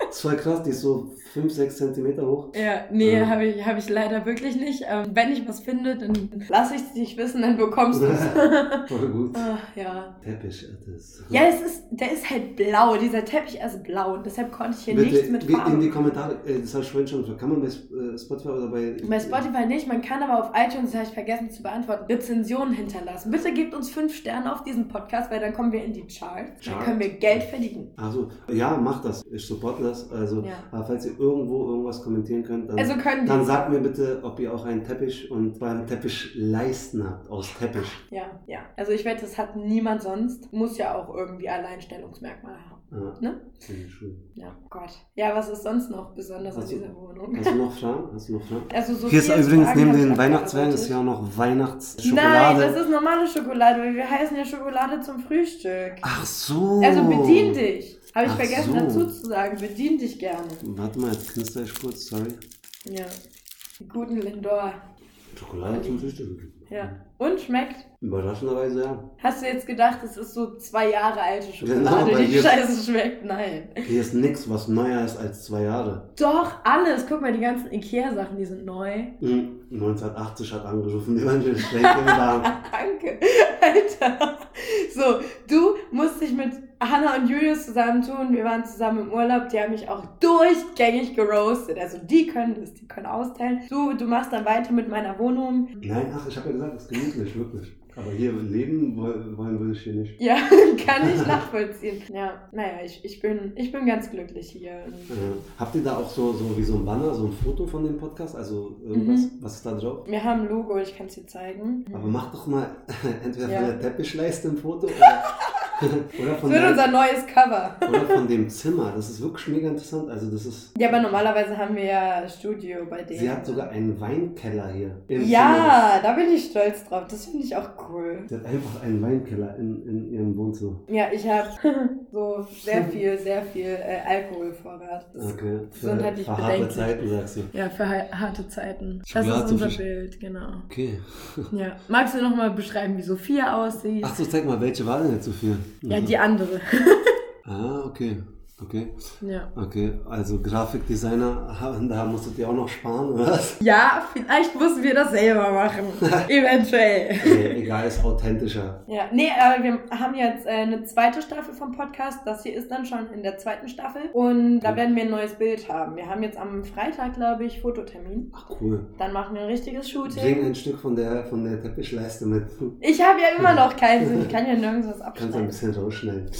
Das ist voll krass, die ist so 5, 6 Zentimeter hoch. Ja, nee, ja. habe ich, hab ich leider wirklich nicht. Ähm, wenn ich was finde, dann lasse ich es dich wissen, dann bekommst du es. Voll gut. Ach, ja. Teppich, das. Ja, es ist, der ist halt blau. Dieser Teppich ist blau und deshalb konnte ich hier Bitte, nichts mit Farben. In die Kommentare, äh, das habe ich vorhin schon kann man bei äh, Spotify oder bei... Bei Spotify nicht, man kann aber auf iTunes, das habe ich vergessen zu beantworten, Rezensionen hinterlassen. Bitte gebt uns 5 Sterne auf diesen Podcast, weil dann kommen wir in die Charts. Chart? Dann können wir Geld verdienen. Also, ja, macht das. Ich supporte das. Also, ja. falls ihr irgendwo irgendwas kommentieren könnt, dann, also dann sagt mir bitte, ob ihr auch einen Teppich und beim Teppich leisten habt aus Teppich. Ja, ja. Also ich wette, das hat niemand sonst. Muss ja auch irgendwie Alleinstellungsmerkmale haben. Ja, ne? Ja, Gott. Ja, was ist sonst noch besonders an dieser Wohnung? Hast du noch Fragen? Hast du noch Fragen? Also so Hier ist übrigens neben den Weihnachtszwergen ist ja auch noch Weihnachtsschokolade. Nein, das ist normale Schokolade, weil wir heißen ja Schokolade zum Frühstück. Ach so. Also bedien dich. Habe ich Ach vergessen so. dazu zu sagen. Bedien dich gerne. Warte mal, jetzt knister ich kurz, sorry. Ja. Die guten Lindor. Schokolade zum Frühstück. Ja. Und schmeckt? Überraschenderweise ja. Hast du jetzt gedacht, es ist so zwei Jahre alte Schokolade, genau, die scheiße schmeckt? Nein. Hier ist nichts, was neuer ist als zwei Jahre. Doch, alles. Guck mal, die ganzen Ikea-Sachen, die sind neu. Mhm. 1980 hat angerufen, die waren schon schlecht Danke. Alter. So, du musst dich mit Hannah und Julius zusammentun. Wir waren zusammen im Urlaub. Die haben mich auch durchgängig geroastet. Also die können das, die können austeilen. Du, du machst dann weiter mit meiner Wohnung. Nein, ach, ich habe ja gesagt, es ist gemütlich, wirklich. Aber hier leben wollen würde ich hier nicht. Ja, kann ich nachvollziehen. Ja, naja, ich, ich, bin, ich bin ganz glücklich hier. Ja. Habt ihr da auch so, so wie so ein Banner, so ein Foto von dem Podcast? Also irgendwas, mhm. was ist da drauf? Wir haben ein Logo, ich kann es dir zeigen. Aber mach doch mal entweder ja. von der Teppichleiste ein Foto oder oder von das wird unser neues Cover. oder von dem Zimmer. Das ist wirklich mega interessant. Also das ist. Ja, aber normalerweise haben wir ja Studio bei denen. Sie hat sogar einen Weinkeller hier. ja, Zimmer. da bin ich stolz drauf. Das finde ich auch cool. Sie hat einfach einen Weinkeller in, in ihrem Wohnzimmer. Ja, ich habe so sehr viel, sehr viel äh, Alkoholvorrat. Das okay. Für, für harte Zeiten, sagst du. Ja, für harte Zeiten. Schokolade das ist unser Bild, genau. Okay. ja. Magst du nochmal beschreiben, wie Sophia aussieht? Ach so, zeig mal, welche war denn jetzt Sophia? Ja, die andere. ah, okay. Okay. Ja. Okay, also Grafikdesigner, da musstet ihr auch noch sparen, oder was? Ja, vielleicht müssen wir das selber machen. Eventuell. Nee, egal, ist authentischer. Ja, nee, aber wir haben jetzt äh, eine zweite Staffel vom Podcast. Das hier ist dann schon in der zweiten Staffel. Und da werden wir ein neues Bild haben. Wir haben jetzt am Freitag, glaube ich, Fototermin. Ach cool. Dann machen wir ein richtiges Shooting. Bring ein Stück von der, von der Teppichleiste mit. Ich habe ja immer noch keinen. Ich kann ja nirgends was Kannst du ein abschneiden. bisschen rausschneiden.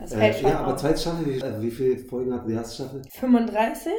Das Äh, fällt ja, aber zweite Staffel, wie, äh, wie viele Folgen hat die erste Staffel? 35.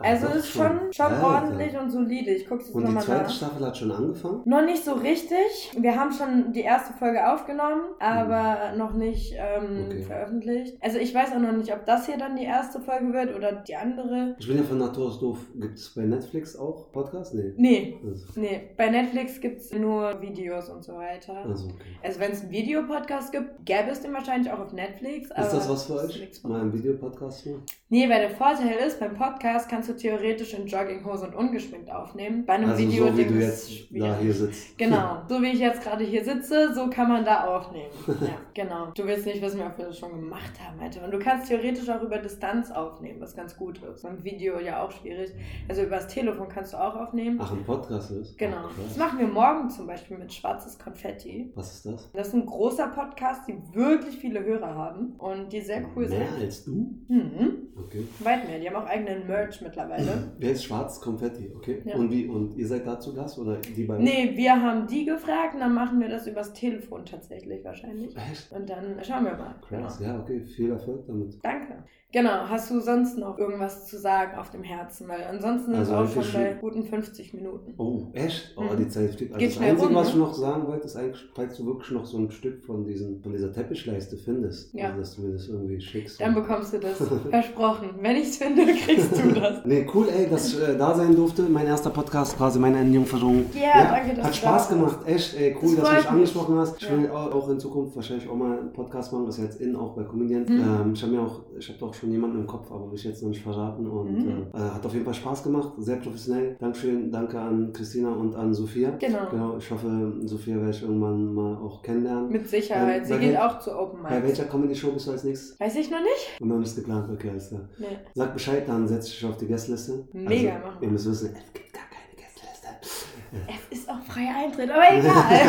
Also doch ist schon, schon Alter. ordentlich und solide. Ich gucke es jetzt Und die zweite nach. Staffel hat schon angefangen? Noch nicht so richtig. Wir haben schon die erste Folge aufgenommen, aber noch nicht ähm, Okay. veröffentlicht. Also ich weiß auch noch nicht, ob das hier dann die erste Folge wird oder die andere. Ich bin ja von Natur aus doof. Gibt es bei Netflix auch Podcasts? Nee. Nee, Also, nee. Bei Netflix gibt es nur Videos und so weiter. also okay. Also wenn es einen Videopodcast gibt, gäbe es den wahrscheinlich auch auf Netflix. Ist das was für euch? Mal einen Videopodcast machen? Nee, weil der Vorteil ist, beim Podcast kannst du theoretisch in Jogginghose und ungeschminkt aufnehmen. Bei einem Also Video so wie du jetzt da hier sitzt. Genau, so wie ich jetzt gerade hier sitze, so kann man da aufnehmen. Ja, genau. Du willst nicht wissen, ob wir das schon gemacht haben, Alter. Und du kannst theoretisch auch über Distanz aufnehmen, was ganz gut ist. Beim Video ja auch schwierig. Also übers Telefon kannst du auch aufnehmen. Ach, ein Podcast ist? Genau. Ach, Das machen wir morgen zum Beispiel mit Schwarzes Konfetti. Was ist das? Das ist ein großer Podcast, die wirklich viele Hörer haben und die sehr cool Mehr sind. als du? Mhm. Okay. Weit mehr. Die haben auch eigenen Merch mittlerweile. Wer ist schwarz? Konfetti, okay. Ja. Und wie? Und ihr seid dazu Gast oder die beiden? Nee, wir haben die gefragt und dann machen wir das übers Telefon tatsächlich wahrscheinlich. Echt? Und dann schauen wir mal. Krass. Genau. Ja, okay. Viel Erfolg damit. Danke. Genau, hast du sonst noch irgendwas zu sagen auf dem Herzen? Weil ansonsten sind Also wir auch eigentlich schon bei guten 50 Minuten. Oh, echt? Oh, Mhm. die Zeit fliegt. Also Geht das Einzige, rum, was ich ne? noch sagen wollte, ist eigentlich, falls du wirklich noch so ein Stück von, diesen, von dieser Teppichleiste findest, Ja. also, dass du mir das irgendwie schickst. Dann bekommst du das. Versprochen. Wenn ich es finde, kriegst du das. Nee, cool, ey, dass ich äh, da sein durfte. Mein erster Podcast, quasi meine Entjungferung. Ja, danke, dass Hat Spaß da gemacht, echt, ey, cool, Das dass du mich angesprochen hast. Ich Ja. will au- auch in Zukunft wahrscheinlich auch mal einen Podcast machen, das ist jetzt in, auch bei Comedians. Mhm. Ähm, ich habe mir auch, ich habe auch schon jemanden im Kopf, aber will ich jetzt noch nicht verraten. Und Mhm. äh, hat auf jeden Fall Spaß gemacht, sehr professionell. Dankeschön, danke an Christina und an Sophia. Genau. Genau, ich hoffe, Sophia werde ich irgendwann mal auch kennenlernen. Mit Sicherheit. Bei Sie geht auch zu Open Bei Mics. welcher Comedy-Show bist du als nächstes? Weiß ich noch nicht? Und noch nichts geplant, okay, alles klar. Nee. Sag Bescheid, dann setze ich dich auf die Gästeliste. Mega, also, machen wir. Ihr müsst wissen, es gibt gar keine Gästeliste. Es ist auch freier Eintritt, aber egal.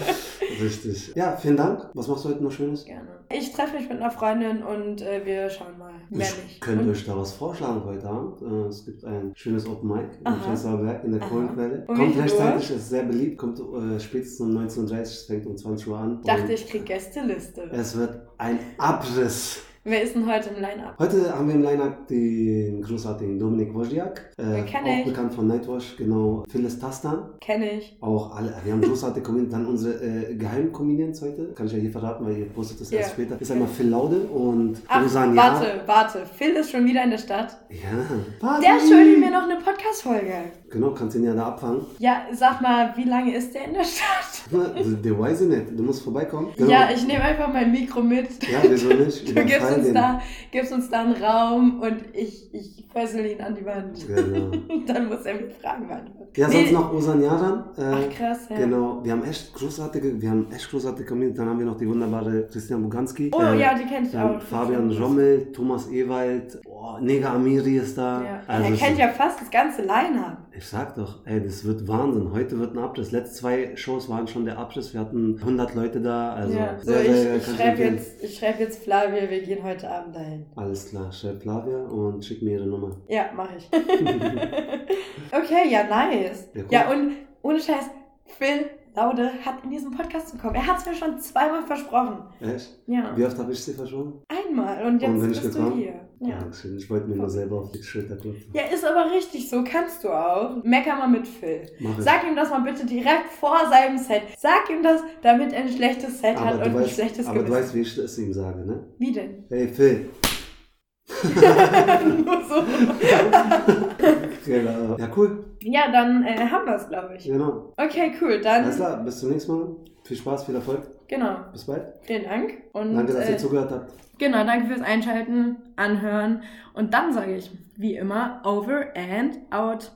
Richtig. Ja, vielen Dank. Was machst du heute noch Schönes? Gerne. Ich treffe mich mit einer Freundin und äh, wir schauen mal. Mehr Ich nicht. könnte Und- euch da was vorschlagen heute Abend. Äh, es gibt ein schönes Open Mic in Aha. Prenzlauer in der. Kohlenquelle. Um Kommt rechtzeitig, ist sehr beliebt, kommt äh, spätestens um 19.30 Uhr, es fängt um 20 Uhr an. dachte, ich krieg Gästeliste. Es wird ein Abriss. Wer ist denn heute im Line-Up? Heute haben wir im Line-Up den großartigen Dominik Wojciak, äh, Den kenn auch ich. bekannt von Nightwash, genau. Phyllis Tastan, Kenne ich. auch alle. Wir haben großartige Comedians, dann unsere äh, Geheim-Comedians heute, kann ich ja hier verraten, weil ihr postet das Ja. erst später. Ist einmal Phil Laude und Ach, Rosan warte, warte. Phil ist schon wieder in der Stadt. Ja. Der schuldet mir noch eine Podcast-Folge. Genau, kannst ihn ja da abfangen. Ja, sag mal, wie lange ist der in der Stadt? Also, der weiß ich nicht, du musst vorbeikommen. Genau. Ja, ich nehme einfach mein Mikro mit. Ja, wieso nicht? Du gibst uns, den. da, gibst uns da einen Raum und ich, ich fessel ihn an die Wand. Genau. Dann muss er mir Fragen beantworten. Ja, Nee. sonst noch Osan Yaran. Äh, Ach krass, ja. Genau, wir haben echt großartige, wir haben echt großartige Comedians. Dann haben wir noch die wunderbare Christian Buganski. Oh Äh, ja, die kennt ich dann auch. Fabian Rommel, Thomas Ewald, boah, Nega Amiri ist da. Ja. Also er kennt ja fast das ganze Line-Up. Ich sag doch, ey, das wird Wahnsinn. Heute wird ein Abriss. Letzte zwei Shows waren schon der Abriss. Wir hatten 100 Leute da. Also ja. So, sehr, ich, sehr, ich kann schreibe jetzt, ich schreib jetzt Flavia, wir gehen heute Abend dahin. Alles klar, schreib Flavia und schick mir ihre Nummer. Ja, mache ich. okay, ja, nice. Ja, cool. Ja, und ohne Scheiß, Phil Laude hat in diesem Podcast zu kommen. Er hat es mir schon zweimal versprochen. Echt? Ja, Wie oft habe ich sie verschoben? einmal. Und jetzt Und bin ich bist du gekommen? hier. Ja. Dankeschön. Ich wollte mir nur selber auf die Schulter klopfen. ja, ist aber richtig, so kannst du auch. Mecker mal mit Phil. Mach ich. Sag ihm das mal bitte direkt vor seinem Set. Sag ihm das, damit er ein schlechtes Set hat aber und du, ein weißt, schlechtes aber du Gewissen. weißt, wie ich es ihm sage, ne? Wie denn? Hey Phil. Nur so. Genau. Ja, cool. Ja, dann äh, haben wir es, glaube ich. Genau. Okay, cool. Dann, Alles klar, bis zum nächsten Mal. Viel Spaß, viel Erfolg. genau. Bis bald. Vielen Dank. Und, Danke, dass äh, ihr zugehört habt. Genau, danke fürs Einschalten, Anhören. Und dann sage ich, wie immer, over and out.